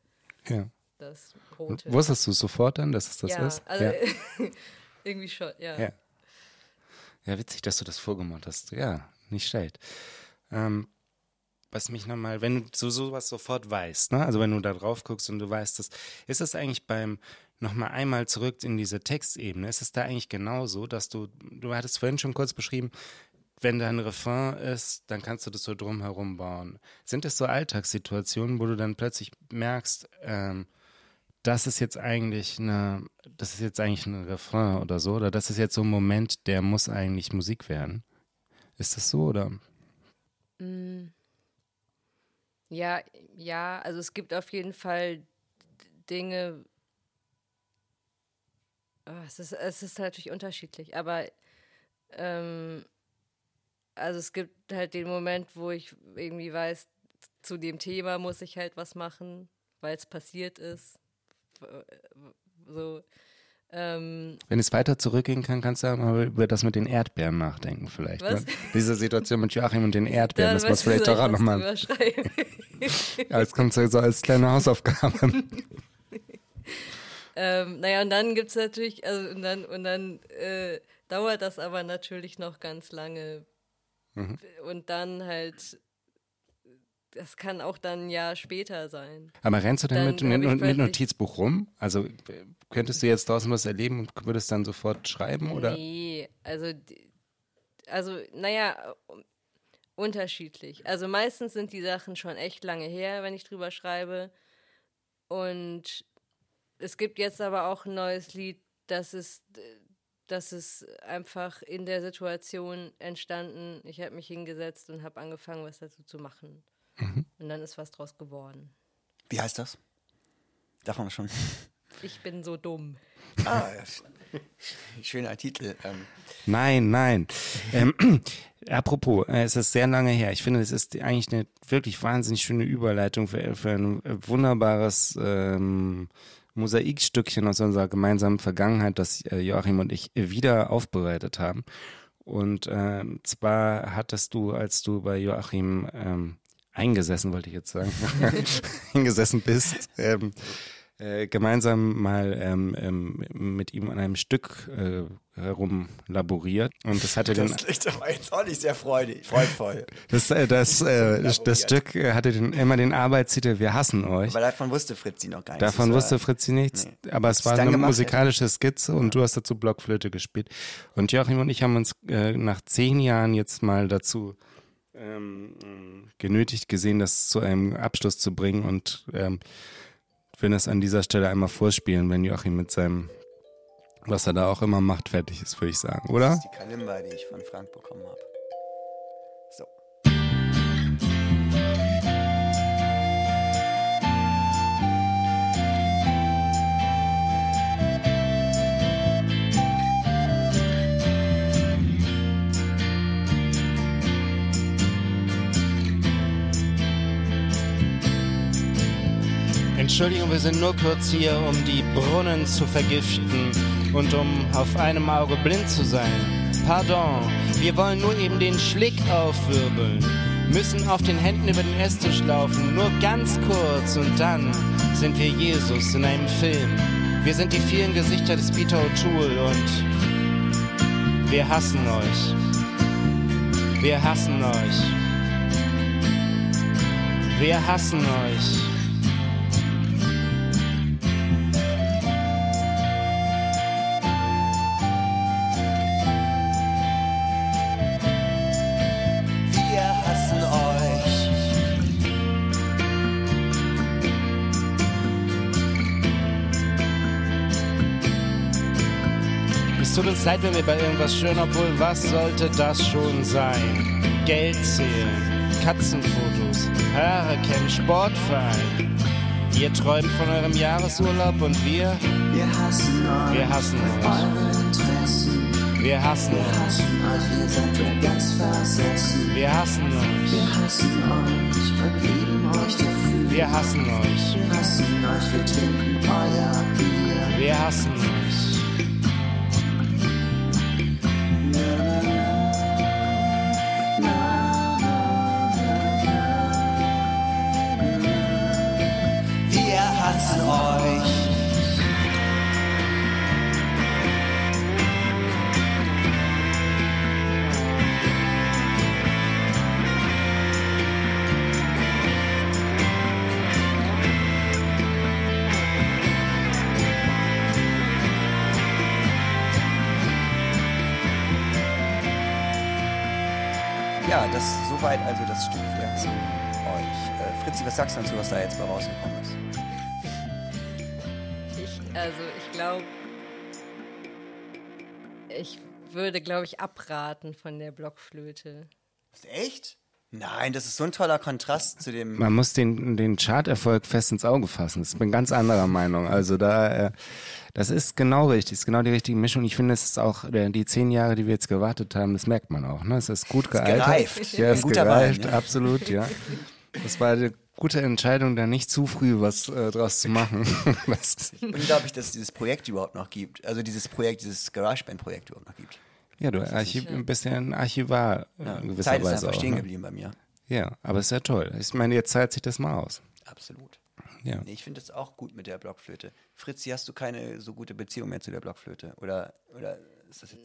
Ja. das rote. Wusstest du sofort dann, dass es das ja, ist? also ja. irgendwie schon, ja. Ja. Ja, witzig, dass du das vorgemacht hast. Ja, nicht schlecht. Ähm, was mich nochmal, wenn du so sowas sofort weißt, ne? also wenn du da drauf guckst und du weißt das, ist das eigentlich beim nochmal einmal zurück in diese Textebene, ist es da eigentlich genauso, dass du, du hattest vorhin schon kurz beschrieben, wenn da ein Refrain ist, dann kannst du das so drumherum bauen. Sind es so Alltagssituationen, wo du dann plötzlich merkst, ähm, das ist jetzt eigentlich eine, das ist jetzt eigentlich ein Refrain oder so, oder das ist jetzt so ein Moment, der muss eigentlich Musik werden? Ist das so oder? Mm. Ja, ja, also es gibt auf jeden Fall Dinge, oh, es, ist, es ist natürlich unterschiedlich, aber ähm, also es gibt halt den Moment, wo ich irgendwie weiß, zu dem Thema muss ich halt was machen, weil es passiert ist. So. Ähm, Wenn es weiter zurückgehen kann, kannst du mal über das mit den Erdbeeren nachdenken, vielleicht. Ne? Diese Situation mit Joachim und den Erdbeeren, das muss vielleicht doch auch nochmal. als kommt so als kleine Hausaufgabe. ähm, naja, und dann gibt es natürlich, also und dann, und dann äh, dauert das aber natürlich noch ganz lange. Mhm. Und dann halt das kann auch dann ein Jahr später sein. Aber rennst du denn mit, mit, mit Notizbuch rum? Also könntest du jetzt draußen was erleben und würdest dann sofort schreiben? Oder? Nee, also, also naja, unterschiedlich. Also meistens sind die Sachen schon echt lange her, wenn ich drüber schreibe. Und es gibt jetzt aber auch ein neues Lied, das ist, das ist einfach in der Situation entstanden. Ich habe mich hingesetzt und habe angefangen, was dazu zu machen. Mhm. Und dann ist was draus geworden. Wie heißt das? Darf man schon? Ich bin so dumm. Ah, schöner Titel. Ähm. Nein, nein. Ähm, apropos, äh, es ist sehr lange her. Ich finde, es ist eigentlich eine wirklich wahnsinnig schöne Überleitung für, für ein wunderbares ähm, Mosaikstückchen aus unserer gemeinsamen Vergangenheit, das äh, Joachim und ich wieder aufbereitet haben. Und äh, zwar hattest du, als du bei Joachim ähm, eingesessen, wollte ich jetzt sagen, hingesessen bist, ähm, äh, gemeinsam mal ähm, ähm, mit ihm an einem Stück äh, herum laboriert und das hatte das den klingt aber jetzt auch nicht sehr freudig, freudvoll. Das, äh, das, äh, das Stück hatte den, immer den Arbeitstitel Wir hassen euch. Aber davon wusste Fritzi noch gar nichts. Davon wusste Fritzi nichts, nee. aber es war eine musikalische Skizze und du hast dazu Blockflöte gespielt. Und Joachim und ich haben uns äh, nach zehn Jahren jetzt mal dazu ähm, genötigt gesehen, das zu einem Abschluss zu bringen und ähm, will das an dieser Stelle einmal vorspielen, wenn Joachim mit seinem, was er da auch immer macht, fertig ist, würde ich sagen, oder? Das ist die Kalimba, die ich von Frank bekommen habe. Entschuldigung, wir sind nur kurz hier, um die Brunnen zu vergiften und um auf einem Auge blind zu sein. Pardon, wir wollen nur eben den Schlick aufwirbeln, müssen auf den Händen über den Esstisch laufen, nur ganz kurz und dann sind wir Jesus in einem Film. Wir sind die vielen Gesichter des Peter O'Toole und wir hassen euch. Wir hassen euch. Wir hassen euch. Tut uns leid, wenn wir bei irgendwas schön, obwohl was sollte das schon sein? Geld zählen, Katzenfotos, Haare kämmen, Sportverein. Ihr träumt von eurem Jahresurlaub und wir? Wir hassen euch. Wir hassen euch. Wir hassen wir euch. Hassen euch. Ihr seid ja ganz versessen. Wir hassen euch. Wir hassen euch und lieben euch dafür. Wir hassen euch. Wir hassen euch, wir trinken euer Bier. Wir hassen euch. Also das Stück zu euch. Äh, Fritzi, was sagst du dazu, was da jetzt mal rausgekommen ist? Ich, also ich glaube, ich würde, glaube ich, abraten von der Blockflöte. Echt? Nein, das ist so ein toller Kontrast zu dem. Man muss den, den Charterfolg fest ins Auge fassen. Ich bin ganz anderer Meinung. Also da, äh, das ist genau richtig, das ist genau die richtige Mischung. Ich finde, es ist auch äh, die zehn Jahre, die wir jetzt gewartet haben, das merkt man auch. Ne? Es ist gut gealtert. gereift. Ja, es ist gereift, Wein, ja. absolut, ja. Das war eine gute Entscheidung, da nicht zu früh was äh, draus zu machen. Unglaublich, dass es dieses Projekt überhaupt noch gibt. Also dieses Projekt, dieses GarageBand-Projekt überhaupt noch gibt. Ja, du Archiv, ein bisschen Archivar äh, Ja, in gewisser Zeit ist Weise einfach auch. stehen Ne? geblieben bei mir. Ja, aber ist ja toll. Ich meine, jetzt zahlt sich das mal aus. Absolut. Ja. Nee, ich finde es auch gut mit der Blockflöte. Fritzi, hast du keine so gute Beziehung mehr zu der Blockflöte? Oder, oder ist das jetzt.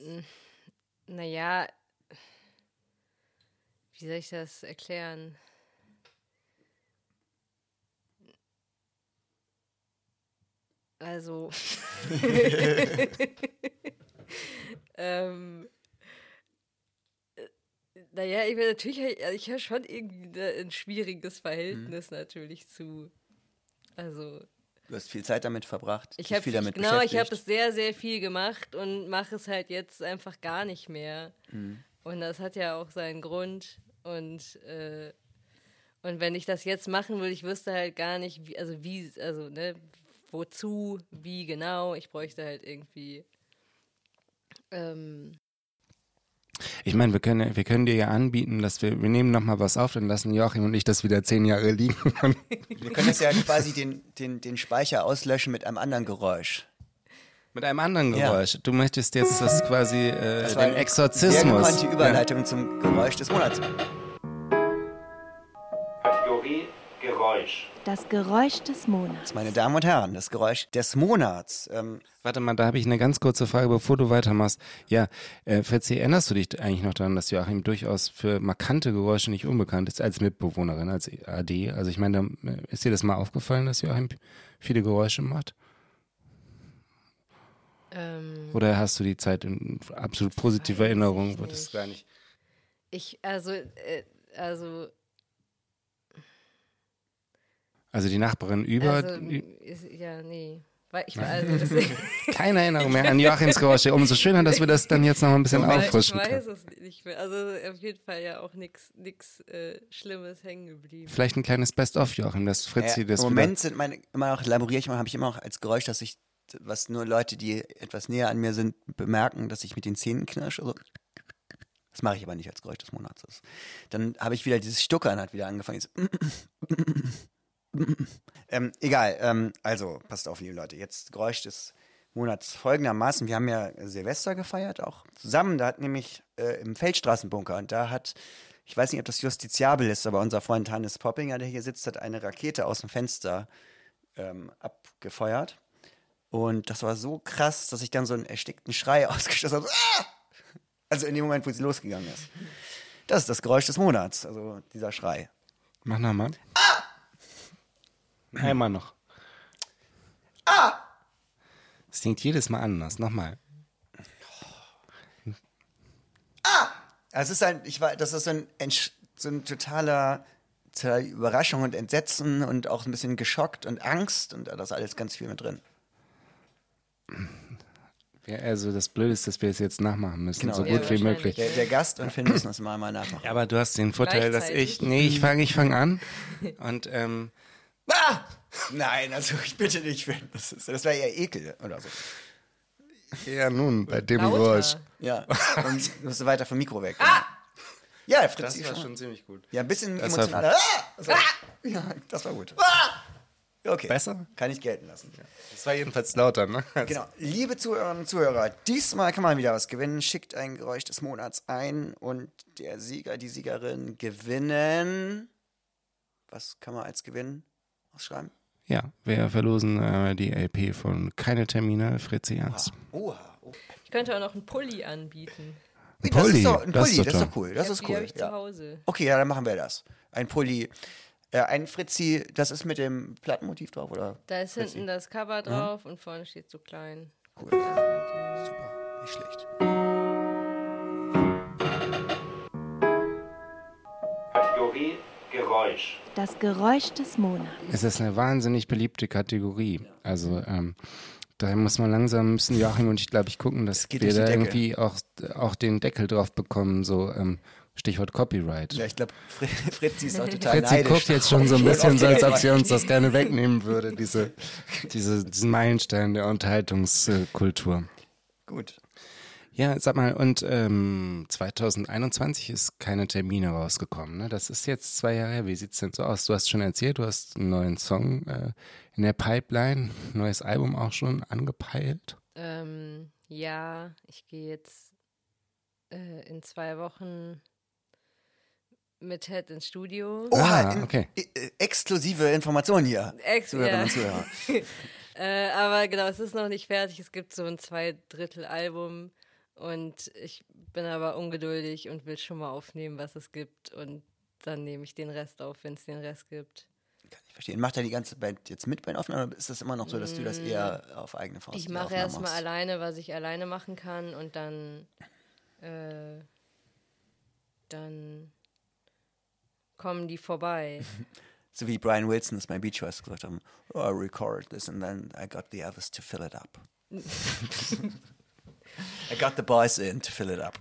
Naja, wie soll ich das erklären? Also, ähm, äh, naja, ich bin natürlich, also ich habe schon irgendwie ein schwieriges Verhältnis natürlich zu, also Du hast viel Zeit damit verbracht. ich habe viel damit genau, ich habe es sehr, sehr viel gemacht und mache es halt jetzt einfach gar nicht mehr. Mhm. Und das hat ja auch seinen Grund. Und, äh, und wenn ich das jetzt machen würde, ich wüsste halt gar nicht, wie, also wie, also, ne, wozu, wie genau. Ich bräuchte halt irgendwie. Ähm, Ich meine, wir können, wir können dir ja anbieten, dass wir, wir nehmen nochmal was auf, dann lassen Joachim und ich das wieder zehn Jahre liegen. Wir können jetzt ja quasi den, den, den Speicher auslöschen mit einem anderen Geräusch. Mit einem anderen Ja. Geräusch. Du möchtest jetzt das quasi, äh, Das war den Exorzismus. Sehr gekonnte Überleitung zum Geräusch des Monats. Geräusch. Das Geräusch des Monats. Meine Damen und Herren, das Geräusch des Monats. Ähm, Warte mal, da habe ich eine ganz kurze Frage, bevor du weitermachst. Ja, äh, Fritzi, erinnerst du dich eigentlich noch daran, dass Joachim durchaus für markante Geräusche nicht unbekannt ist, als Mitbewohnerin, als AD? Also ich meine, äh, ist dir das mal aufgefallen, dass Joachim viele Geräusche macht? ähm, Oder hast du die Zeit in absolut positiver Erinnerung? Es gar nicht. ich, also, äh, also, Also die Nachbarin über, also ist, ja, nee. Weil ich, also, keine Erinnerung mehr an Joachims Geräusche. Umso schöner, dass wir das dann jetzt noch ein bisschen Weil auffrischen Ich können. weiß es nicht mehr. Also auf jeden Fall ja auch nichts äh, Schlimmes hängen geblieben. Vielleicht ein kleines Best-of, Joachim, dass Fritzi äh, das Im Moment sind meine, immer noch, laboriere ich mal, habe ich immer noch als Geräusch, dass ich, was nur Leute, die etwas näher an mir sind, bemerken, dass ich mit den Zähnen knirsche. So. Das mache ich aber nicht als Geräusch des Monats. Dann habe ich wieder dieses Stuckern hat wieder angefangen. Jetzt, ähm, egal, ähm, also passt auf, liebe Leute. Jetzt Geräusch des Monats folgendermaßen. Wir haben ja Silvester gefeiert, auch zusammen. Da hat nämlich äh, im Feldstraßenbunker und da hat, ich weiß nicht, ob das justiziabel ist, aber unser Freund Hannes Poppinger, der hier sitzt, hat eine Rakete aus dem Fenster ähm, abgefeuert. Und das war so krass, dass ich dann so einen erstickten Schrei ausgestoßen habe. Ah! Also in dem Moment, wo sie losgegangen ist. Das ist das Geräusch des Monats, also dieser Schrei. Mach nochmal. Ah! Einmal noch. Ah! Es klingt jedes Mal anders. Nochmal. Also es ist ein, ich war, das ist so ein, so ein totaler, totaler Überraschung und Entsetzen und auch ein bisschen geschockt und Angst und da ist alles ganz viel mit drin. Ja, also das Blöde ist, dass wir es jetzt nachmachen müssen, Genau. so Ja, gut wie möglich. Der, der Gast und Finn müssen das mal, mal nachmachen. Ja, aber du hast den Vorteil, dass ich. Nee, ich fange ich fang an. Und ähm, Ah! Nein, also ich bitte nicht, Finn. Das, ist- das wäre eher Ekel oder so. ja nun, bei dem Lauter. Geräusch. Ja, und du musst weiter vom Mikro weg. Ah! Ja, Fritz, Das war schon ziemlich gut. Ja, ein bisschen Das emotionaler. Ah! Das war, ja, das war gut. Ah! Okay. Besser? Kann ich gelten lassen. Das war jedenfalls lauter, ne? Genau. Liebe Zuhörerinnen und Zuhörer, diesmal kann man wieder was gewinnen. Schickt ein Geräusch des Monats ein und der Sieger, die Siegerin gewinnen. Was kann man als Gewinn ausschreiben? Ja, wir verlosen äh, die LP von Keine Termine, Fritzi Ernst. Oha. Oh. Ich könnte auch noch einen Pulli anbieten. Das Pulli, ist doch, ein das ist Pulli, doch das ist doch cool. Das Ja, ist cool. ich zu Ja. Hause. Okay, ja, dann machen wir das. Ein Pulli. Äh, ein Fritzi, das ist mit dem Plattenmotiv drauf, oder? Da ist hinten das Cover drauf und vorne steht so klein. Cool. Super. Nicht schlecht. Kategorie Geräusch. Das Geräusch des Monats. Es ist eine wahnsinnig beliebte Kategorie. Also ähm, da muss man langsam, müssen Joachim und ich, glaube ich, gucken, dass geht wir da Decke. irgendwie auch, auch den Deckel drauf bekommen, so ähm, Stichwort Copyright. Ja, ich glaube, Fritzi ist auch total Fritzi neidisch. guckt jetzt schon so ein bisschen so, als ob sie uns das gerne wegnehmen würde, diese, diese, diesen Meilenstein der Unterhaltungskultur. Gut. Ja, sag mal, und ähm, 2021 ist keine Termine rausgekommen. Ne? Das ist jetzt zwei Jahre her. Wie sieht's denn so aus? Du hast schon erzählt, du hast einen neuen Song äh, in der Pipeline, neues Album auch schon angepeilt. Ähm, ja, ich gehe jetzt äh, in zwei Wochen mit Ted ins Studio. Oha, Ah, in- okay. äh, exklusive Informationen hier. Ex- Zuhörerinnen ja. und Zuhörer. Äh, aber genau, es ist noch nicht fertig. Es gibt so ein Zweidrittel-Album und ich bin aber ungeduldig und will schon mal aufnehmen, was es gibt. Und dann nehme ich den Rest auf, wenn es den Rest gibt. Kann ich verstehen. Macht da die ganze Band jetzt mit bei den Aufnahmen oder ist das immer noch so, dass du das eher auf eigene Faust Ich mache erstmal alleine, was ich alleine machen kann und dann, äh, dann kommen die vorbei. So wie Brian Wilson das bei Beach Boys gesagt haben, oh, I record this and then I got the others to fill it up. I got the boys in to fill it up.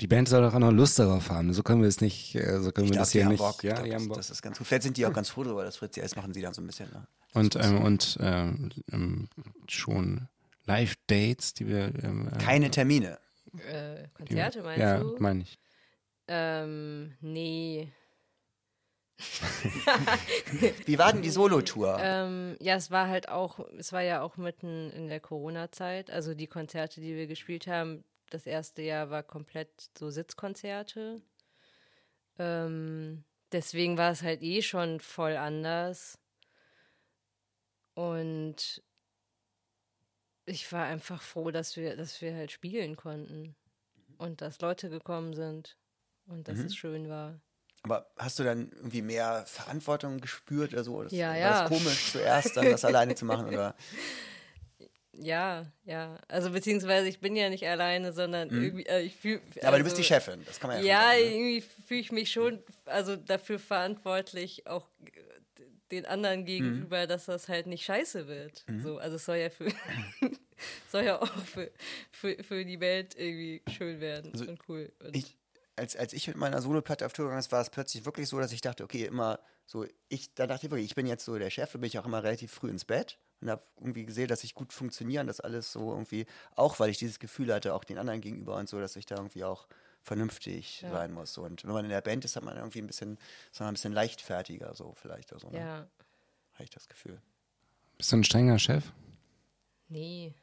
Die Band soll doch auch noch Lust darauf haben. So können wir es nicht, äh, so können Ich wir glaube, das die hier nicht. Bock. Ja, ich die glaub, haben das, Bock. das ist ganz gut. Vielleicht sind die auch ganz froh darüber, dass Fritz jetzt machen sie dann so ein bisschen. Ne? Und, ähm, und ähm, ähm, schon Live-Dates, die wir. Ähm, äh, Keine Termine. Äh, die, Konzerte meinst ja, du? meine ich. Ähm, nee. Wie war denn die Solo-Tour? Ähm, ja, es war halt auch, es war ja auch mitten in der Corona-Zeit. Also die Konzerte, die wir gespielt haben, das erste Jahr war komplett so Sitzkonzerte. Ähm, deswegen war es halt eh schon voll anders. Und ich war einfach froh, dass wir, dass wir halt spielen konnten. Und dass Leute gekommen sind. Und dass es schön war. Aber hast du dann irgendwie mehr Verantwortung gespürt oder so? Das, Ja, war ja. das komisch zuerst, dann das alleine zu machen? Oder? Ja, ja. Also beziehungsweise ich bin ja nicht alleine, sondern irgendwie, äh, ich fühle. Mhm. Ja, aber du bist die Chefin, das kann man ja, Ja, sagen, ne? irgendwie fühle ich mich schon also dafür verantwortlich, auch den anderen gegenüber, dass das halt nicht scheiße wird. Mhm. So, also es soll ja für soll ja auch für, für, für die Welt irgendwie schön werden und cool. Und Also ich, als, als ich mit meiner Soloplatte auf Tour gegangen bin, war es plötzlich wirklich so, dass ich dachte, okay, immer so, ich, da dachte ich wirklich, ich bin jetzt so der Chef, da bin ich auch immer relativ früh ins Bett und habe irgendwie gesehen, dass ich gut funktionieren, dass alles so irgendwie, auch weil ich dieses Gefühl hatte, auch den anderen gegenüber und so, dass ich da irgendwie auch vernünftig sein muss. Und wenn man in der Band ist, hat man irgendwie ein bisschen, ist man ein bisschen leichtfertiger, so vielleicht. Also, ne? ja, Habe ich das Gefühl. Bist du ein strenger Chef? nee.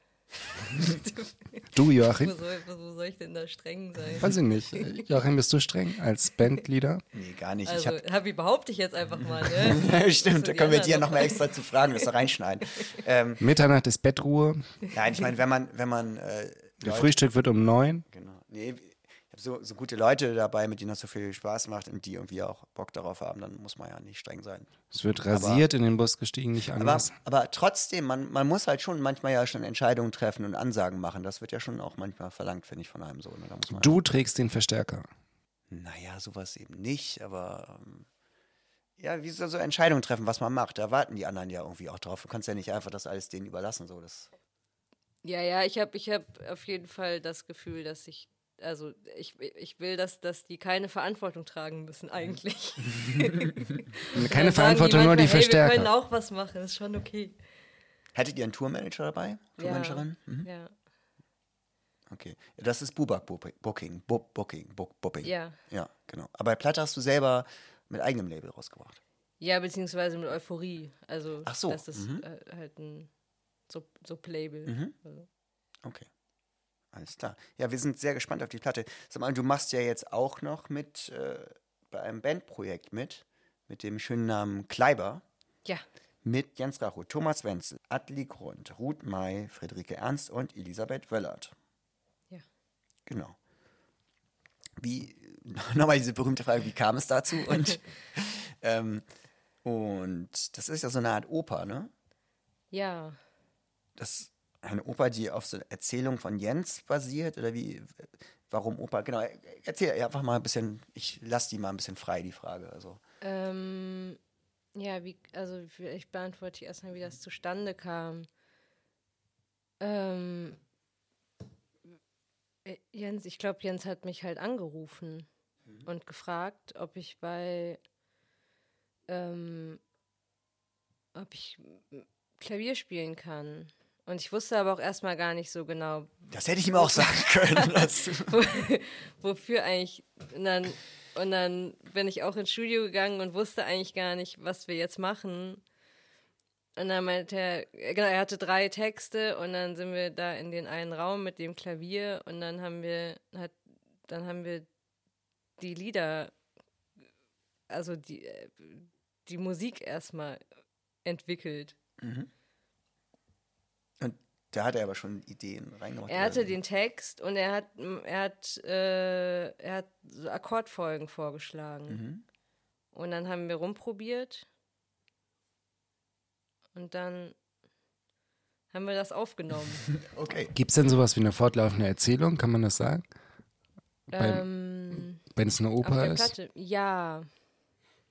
Du, Wo Joachim? soll, wo soll ich denn da streng sein? Weiß ich nicht. Joachim, bist du streng als Bandleader? Nee, gar nicht. Also, ich hab, Happy behaupte ich jetzt einfach mal, ne? Stimmt, da die können wir dir noch nochmal extra zu fragen, das da reinschneiden. ähm, Mitternacht ist Bettruhe. nein, ich meine, wenn man, wenn man äh, Frühstück wird um neun. Genau. Nee, habe so, so gute Leute dabei, mit denen das so viel Spaß macht und die irgendwie auch Bock darauf haben, dann muss man ja nicht streng sein. Es wird rasiert, in den Bus gestiegen, nicht Aber, anders. aber trotzdem, man, man muss halt schon manchmal ja schon Entscheidungen treffen und Ansagen machen. Das wird ja schon auch manchmal verlangt, finde ich, von einem so. Ne? Da muss man Du trägst den Verstärker. Naja, sowas eben nicht, aber ähm, ja, wie soll so Entscheidungen treffen, was man macht? Da warten die anderen ja irgendwie auch drauf. Du kannst ja nicht einfach das alles denen überlassen. So. Das, Ja, ja, ich habe ich hab auf jeden Fall das Gefühl, dass ich, also ich, ich will, dass, dass die keine Verantwortung tragen müssen eigentlich. Keine Dann sagen Verantwortung, nur die manchmal, hey, Wir können Verstärker. auch was machen, ist schon okay. Hattet ihr einen Tourmanager dabei? Tourmanagerin? Mhm. Ja, Okay. Das ist Bubak Booking. Booking. Bu- Booking. Book, Booking. ja. Ja, genau. Aber bei Platte hast du selber mit eigenem Label rausgebracht. Ja, beziehungsweise mit Euphorie. Also, Ach so, das ist mhm. äh, halt ein Sub- Sub-Label. Mhm. Also. Okay. Alles klar. Ja, wir sind sehr gespannt auf die Platte. Sag mal, du machst ja jetzt auch noch mit äh, bei einem Bandprojekt mit, mit dem schönen Namen Kleiber, Ja, mit Jens Racho, Thomas Wenzel, Atli Grund, Ruth May, Friederike Ernst und Elisabeth Wöllert. ja. Genau. Wie, nochmal diese berühmte Frage, wie kam es dazu? Und, ähm, und das ist ja so eine Art Oper, ne? Ja, das eine Oper, die auf so einer Erzählung von Jens basiert? Oder wie, warum Oper? Genau, erzähl einfach mal ein bisschen, ich lasse die mal ein bisschen frei, die Frage. Also. Ähm, ja, wie, also ich beantworte erstmal, wie das zustande kam. Ähm, äh, Jens, ich glaube, Jens hat mich halt angerufen und gefragt, ob ich bei, ähm, ob ich Klavier spielen kann. Und ich wusste aber auch erstmal gar nicht so genau, Das hätte ich ihm auch sagen können. wofür eigentlich. Und dann, und dann bin ich auch ins Studio gegangen und wusste eigentlich gar nicht, was wir jetzt machen. Und dann meinte er, genau, er hatte drei Texte und dann sind wir da in den einen Raum mit dem Klavier und dann haben wir, hat, dann haben wir die Lieder, also die, äh, die Musik erstmal entwickelt. Und da hat er aber schon Ideen reingemacht. Er hatte den Text und er hat, er hat, äh, er hat so Akkordfolgen vorgeschlagen. Mhm. Und dann haben wir rumprobiert. Und dann haben wir das aufgenommen. Okay. Gibt es denn sowas wie eine fortlaufende Erzählung? Kann man das sagen? Ähm, Wenn es eine auf Oper der ist? Platte. Ja.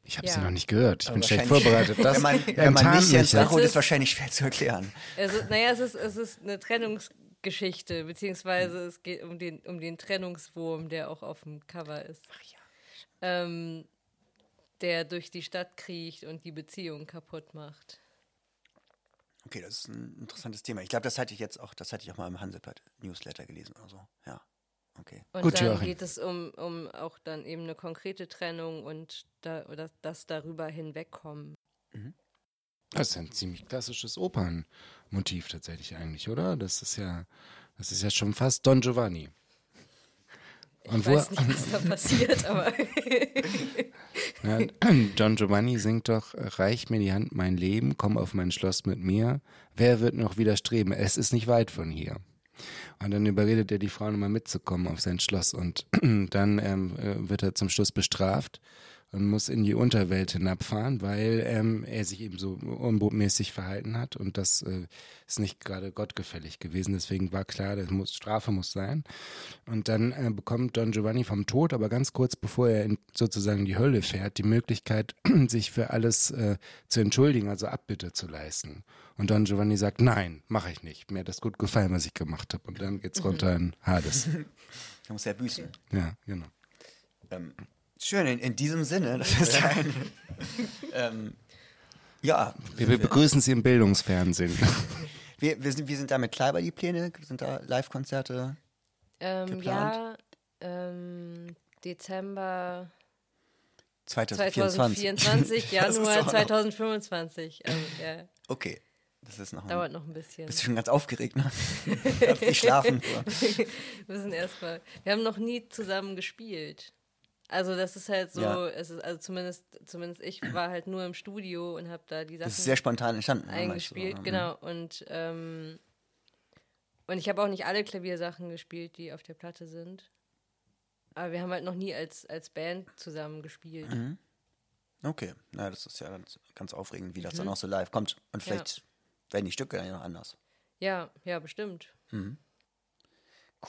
Ich habe Ja. sie noch nicht gehört. Ich Aber bin schlecht vorbereitet. Das wenn man, wenn man nicht Jens Es ist ist- wahrscheinlich schwer zu erklären. Es ist, naja, es ist, es ist eine Trennungsgeschichte, beziehungsweise es geht um den, um den Trennungswurm, der auch auf dem Cover ist. Ach ja. Ähm, der durch die Stadt kriecht und die Beziehung kaputt macht. Okay, das ist ein interessantes Thema. Ich glaube, das hatte ich jetzt auch, das hatte ich auch mal im Hansepad Newsletter gelesen oder so. Ja. Okay. Und Gut, dann Joachim. geht es um, um auch dann eben eine konkrete Trennung und da, oder das darüber hinwegkommen. Das ist ja ein ziemlich klassisches Opernmotiv tatsächlich eigentlich, oder? Das ist ja, das ist ja schon fast Don Giovanni. Und Ich wo, weiß nicht, was da passiert, aber Ja, Don Giovanni singt doch, reich mir die Hand mein Leben, komm auf mein Schloss mit mir. Wer wird noch widerstreben? Es ist nicht weit von hier. Und dann überredet er die Frau nochmal mitzukommen auf sein Schloss. Und dann ähm, äh, wird er zum Schluss bestraft und muss in die Unterwelt hinabfahren, weil ähm, er sich eben so unbotmäßig verhalten hat und das äh, ist nicht gerade gottgefällig gewesen. Deswegen war klar, das muss, Strafe muss sein. Und dann äh, bekommt Don Giovanni vom Tod, aber ganz kurz bevor er in, sozusagen in die Hölle fährt, die Möglichkeit, sich für alles äh, zu entschuldigen, also Abbitte zu leisten. Und Don Giovanni sagt, nein, mache ich nicht. Mir hat das gut gefallen, was ich gemacht habe. Und dann geht's runter in Hades. Da muss er büßen. Ja, genau. Ähm, schön, in, in diesem Sinne. Das ist ein. ähm, ja, Wir, wir begrüßen Sie im Bildungsfernsehen. wir, wir, sind, wir sind da mit Kleiber die Pläne. Sind da Live-Konzerte? ähm, Geplant? ja, ähm, Dezember 2024. 2024, Das ist Januar auch noch- 2025. Also, ja, Okay. Das ist noch ein, dauert noch ein bisschen. Bist du schon ganz aufgeregt, ne? Nicht schlafen. Wir müssen erstmal. Wir haben noch nie zusammen gespielt. Also das ist halt so, Ja. es ist, also zumindest, zumindest ich war halt nur im Studio und habe da die Sachen Das ist sehr spontan entstanden. ne, meinst du, eingespielt, oder? genau. Und, ähm, und ich habe auch nicht alle Klaviersachen gespielt, die auf der Platte sind. Aber wir haben halt noch nie als, als Band zusammen gespielt. Mhm. Okay, na, das ist ja ganz, ganz aufregend, wie das dann auch so live kommt. Und vielleicht werden die Stücke dann ja noch anders. Ja, ja, bestimmt.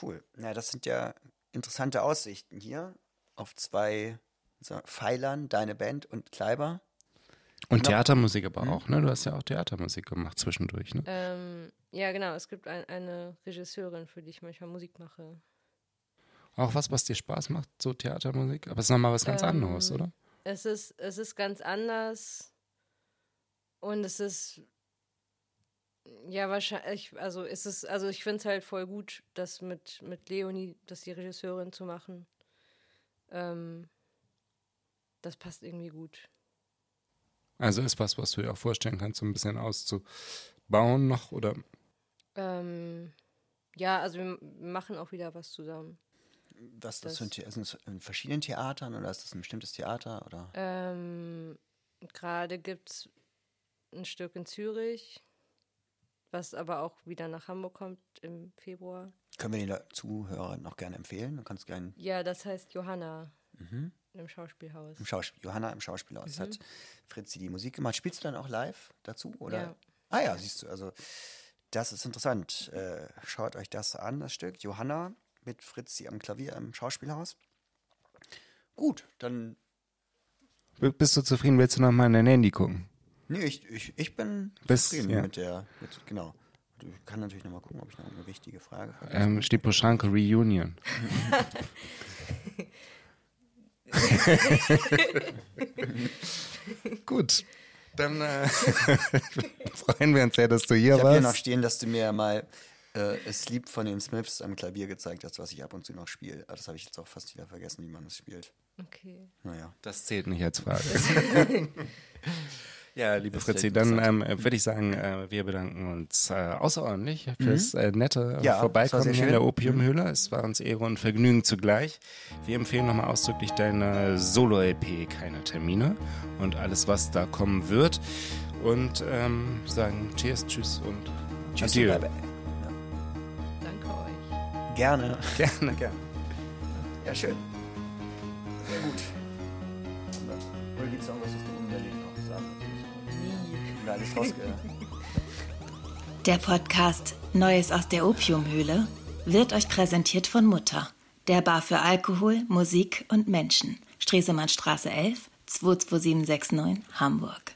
Cool. Na, das sind ja interessante Aussichten hier auf zwei Pfeilern, deine Band und Kleiber. Und Theatermusik aber auch, ne? Du hast ja auch Theatermusik gemacht zwischendurch, ne? Ähm, ja, genau. Es gibt ein, eine Regisseurin, für die ich manchmal Musik mache. Auch was, was dir Spaß macht, so Theatermusik? Aber es ist nochmal was ganz Ähm, anderes, oder? Es ist, es ist ganz anders und es ist ja wahrscheinlich, also es ist, also ich finde es halt voll gut, das mit, mit Leonie, das die Regisseurin zu machen. Ähm, das passt irgendwie gut. Also ist was, was du dir auch vorstellen kannst, so ein bisschen auszubauen noch, oder? Ähm, ja, also wir machen auch wieder was zusammen. Was das, Das- für ein The- ist es in verschiedenen Theatern oder ist das ein bestimmtes Theater? Oder? Ähm, Gerade gibt es ein Stück in Zürich, was aber auch wieder nach Hamburg kommt im Februar. Können wir den Zuhörern noch gerne empfehlen? Du kannst gerne Ja, das heißt Johanna Mhm. im Schauspielhaus. im Schauspiel, Johanna im Schauspielhaus hat Fritzi die Musik gemacht. Spielst du dann auch live dazu? Oder? Ja. Ah ja, siehst du, also das ist interessant. Äh, schaut euch das an, das Stück. Johanna mit Fritzi am Klavier im Schauspielhaus. Gut, dann. B- Bist du zufrieden? Willst du noch mal in dein Handy gucken? Nee, ich, ich, ich bin Bist- zufrieden ja. mit der. Mit, genau. Ich kann natürlich noch mal gucken, ob ich noch eine wichtige Frage habe. Ähm, steht Poschanke Reunion. Gut. Dann äh, freuen wir uns sehr, dass du hier Ich habe hier noch warst. stehen, dass du mir mal äh, es liebt von den Smiths am Klavier gezeigt hast, was ich ab und zu noch spiele. Aber Das habe ich jetzt auch fast wieder vergessen, wie man das spielt. Okay. Naja. Das zählt nicht als Frage. ja, liebe Fritzi, dann ähm, würde ich sagen, äh, wir bedanken uns äh, außerordentlich fürs äh, nette Mhm. Ja, Vorbeikommen hier in der schön. Mhm. Opiumhöhle. Es war uns Ehre und Vergnügen zugleich. Wir empfehlen nochmal ausdrücklich deine Solo-LP Keine Termine und alles, was da kommen wird. Und ähm, sagen Cheers, Tschüss und Tschüss. Adieu. bye. Danke euch. Gerne. Gerne, gerne. Ja, schön. Sehr gut. Oder gibt es noch was, was du Rausgehört. Der Podcast Neues aus der Opiumhöhle wird euch präsentiert von Mutter, der Bar für Alkohol, Musik und Menschen. Stresemannstraße 11, 22769, Hamburg.